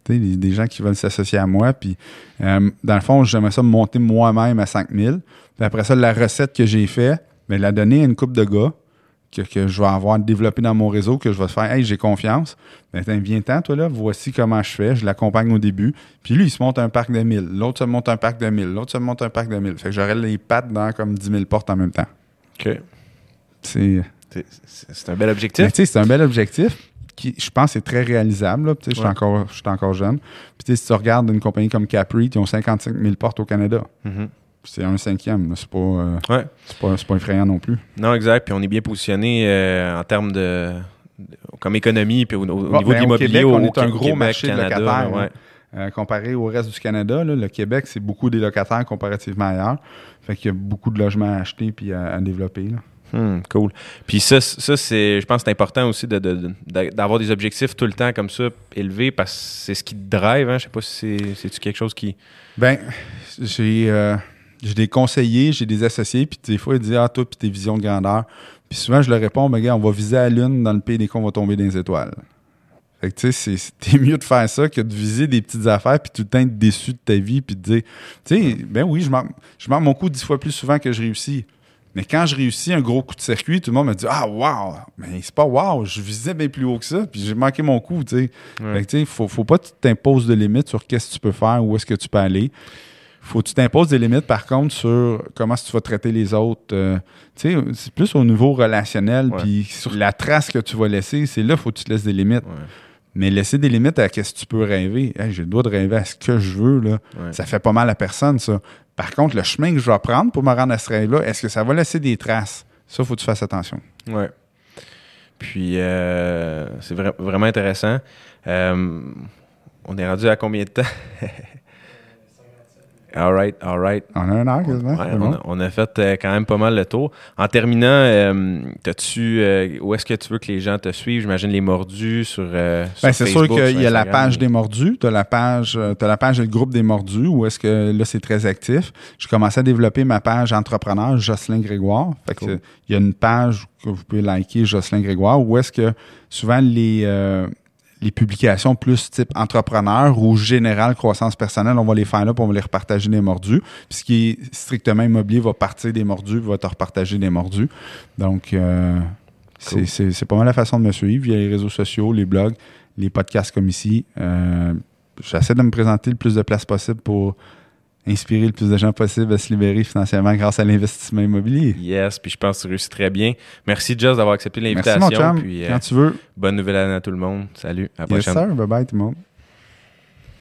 Des, des gens qui veulent s'associer à moi. Puis, euh, dans le fond, j'aimerais ça monter moi-même à 5 000. Puis après ça, la recette que j'ai fait, ben, la donner à une coupe de gars que, que je vais avoir développé dans mon réseau, que je vais faire, hey, j'ai confiance. Ben, viens-t'en, toi, là, voici comment je fais. Je l'accompagne au début. Puis lui, il se monte un parc de 1000. L'autre se monte un parc de 1000. L'autre se monte un parc de 1000. Fait que j'aurais les pattes dans comme 10 000 portes en même temps. OK. C'est. C'est- C'est un bel objectif. Mais sais, c'est un bel objectif qui, je pense, est très réalisable. là. Je suis Ouais. encore, encore jeune. Puis si tu regardes une compagnie comme Capri, ils ont 55 000 portes au Canada. Mhm. C'est un cinquième. C'est pas, euh, Ouais. pas, pas effrayant non plus. Non, exact. Puis on est bien positionné euh, en termes de, de- comme économie, puis au, Bon, niveau ben, de l'immobilier. On au est un gros Québec, marché de locataires, ouais. Euh, comparé au reste du Canada, là, le Québec, c'est beaucoup des locataires comparativement ailleurs. Fait qu'il y a beaucoup de logements à acheter puis à, à développer. là. Hmm, cool. Puis ça, ça c'est, je pense que c'est important aussi d'avoir des objectifs tout le temps comme ça, élevés, parce que c'est ce qui te drive. Hein? Je sais pas si c'est, c'est-tu quelque chose qui... Ben, j'ai euh, j'ai des conseillers, j'ai des associés, puis des fois, ils disent Ah, toi, puis tes visions de grandeur. Puis souvent, je leur réponds Ben, gars, on va viser la lune, dans le pays des cons, on va tomber dans les étoiles. Fait que, tu sais, c'est- c'était mieux de faire ça que de viser des petites affaires, puis tout le temps être déçu de ta vie, puis de dire Tu sais, ben oui, je marque, je mon coup dix fois plus souvent que je réussis. Mais quand je réussis un gros coup de circuit, tout le monde me dit Ah, wow! Mais c'est pas wow, je visais bien plus haut que ça, puis j'ai manqué mon coup, tu sais. Ouais. Fait que, tu sais, faut, faut pas que tu t'imposes de limites sur qu'est-ce que tu peux faire, où est-ce que tu peux aller. Faut que tu t'imposes des limites, par contre, sur comment tu vas traiter les autres. euh, tu sais, c'est plus au niveau relationnel, Ouais. puis sur la trace que tu vas laisser, c'est là qu'il faut que tu te laisses des limites. Ouais. Mais laisser des limites à qu'est-ce que tu peux rêver. Hey, j'ai le droit de rêver à ce que je veux, là. Ouais. Ça fait pas mal à personne, ça. Par contre, le chemin que je vais prendre pour me rendre à ce rêve-là, est-ce que ça va laisser des traces? Ça, faut que tu fasses attention. Ouais. Puis euh, c'est vra- vraiment intéressant. Euh, on est rendu à combien de temps? all right, all right. On a un heure, quasiment. Ouais, on, a, on a fait euh, quand même pas mal le tour. En terminant, euh, t'as-tu, euh, où est-ce que tu veux que les gens te suivent? J'imagine les mordus sur, euh, sur Ben, c'est sûr qu'il y a la page des mordus, tu as la page, euh, t'as la page et le groupe des mordus, où est-ce que là, c'est très actif. Je commençais à développer ma page entrepreneur, Jocelyn Grégoire. Fait que, Cool. il y a une page que vous pouvez liker, Jocelyn Grégoire, où est-ce que souvent les, euh, les publications plus type entrepreneur ou général croissance personnelle, on va les faire là, puis on va les repartager des mordus. Puis ce qui est strictement immobilier va partir des mordus, puis va te repartager des mordus. Donc, euh, c'est- Cool. c'est c'est pas mal la façon de me suivre. Il y a les réseaux sociaux, les blogs, les podcasts comme ici. Euh, J'essaie de me présenter le plus de place possible pour inspirer le plus de gens possible à se libérer financièrement grâce à l'investissement immobilier. Yes, puis je pense que tu réussis très bien. Merci, Just, d'avoir accepté Merci l'invitation. mon chum. Puis, euh, Quand tu veux. bonne nouvelle année à tout le monde. Salut, à la Yes prochaine. sir. Bye bye tout le monde.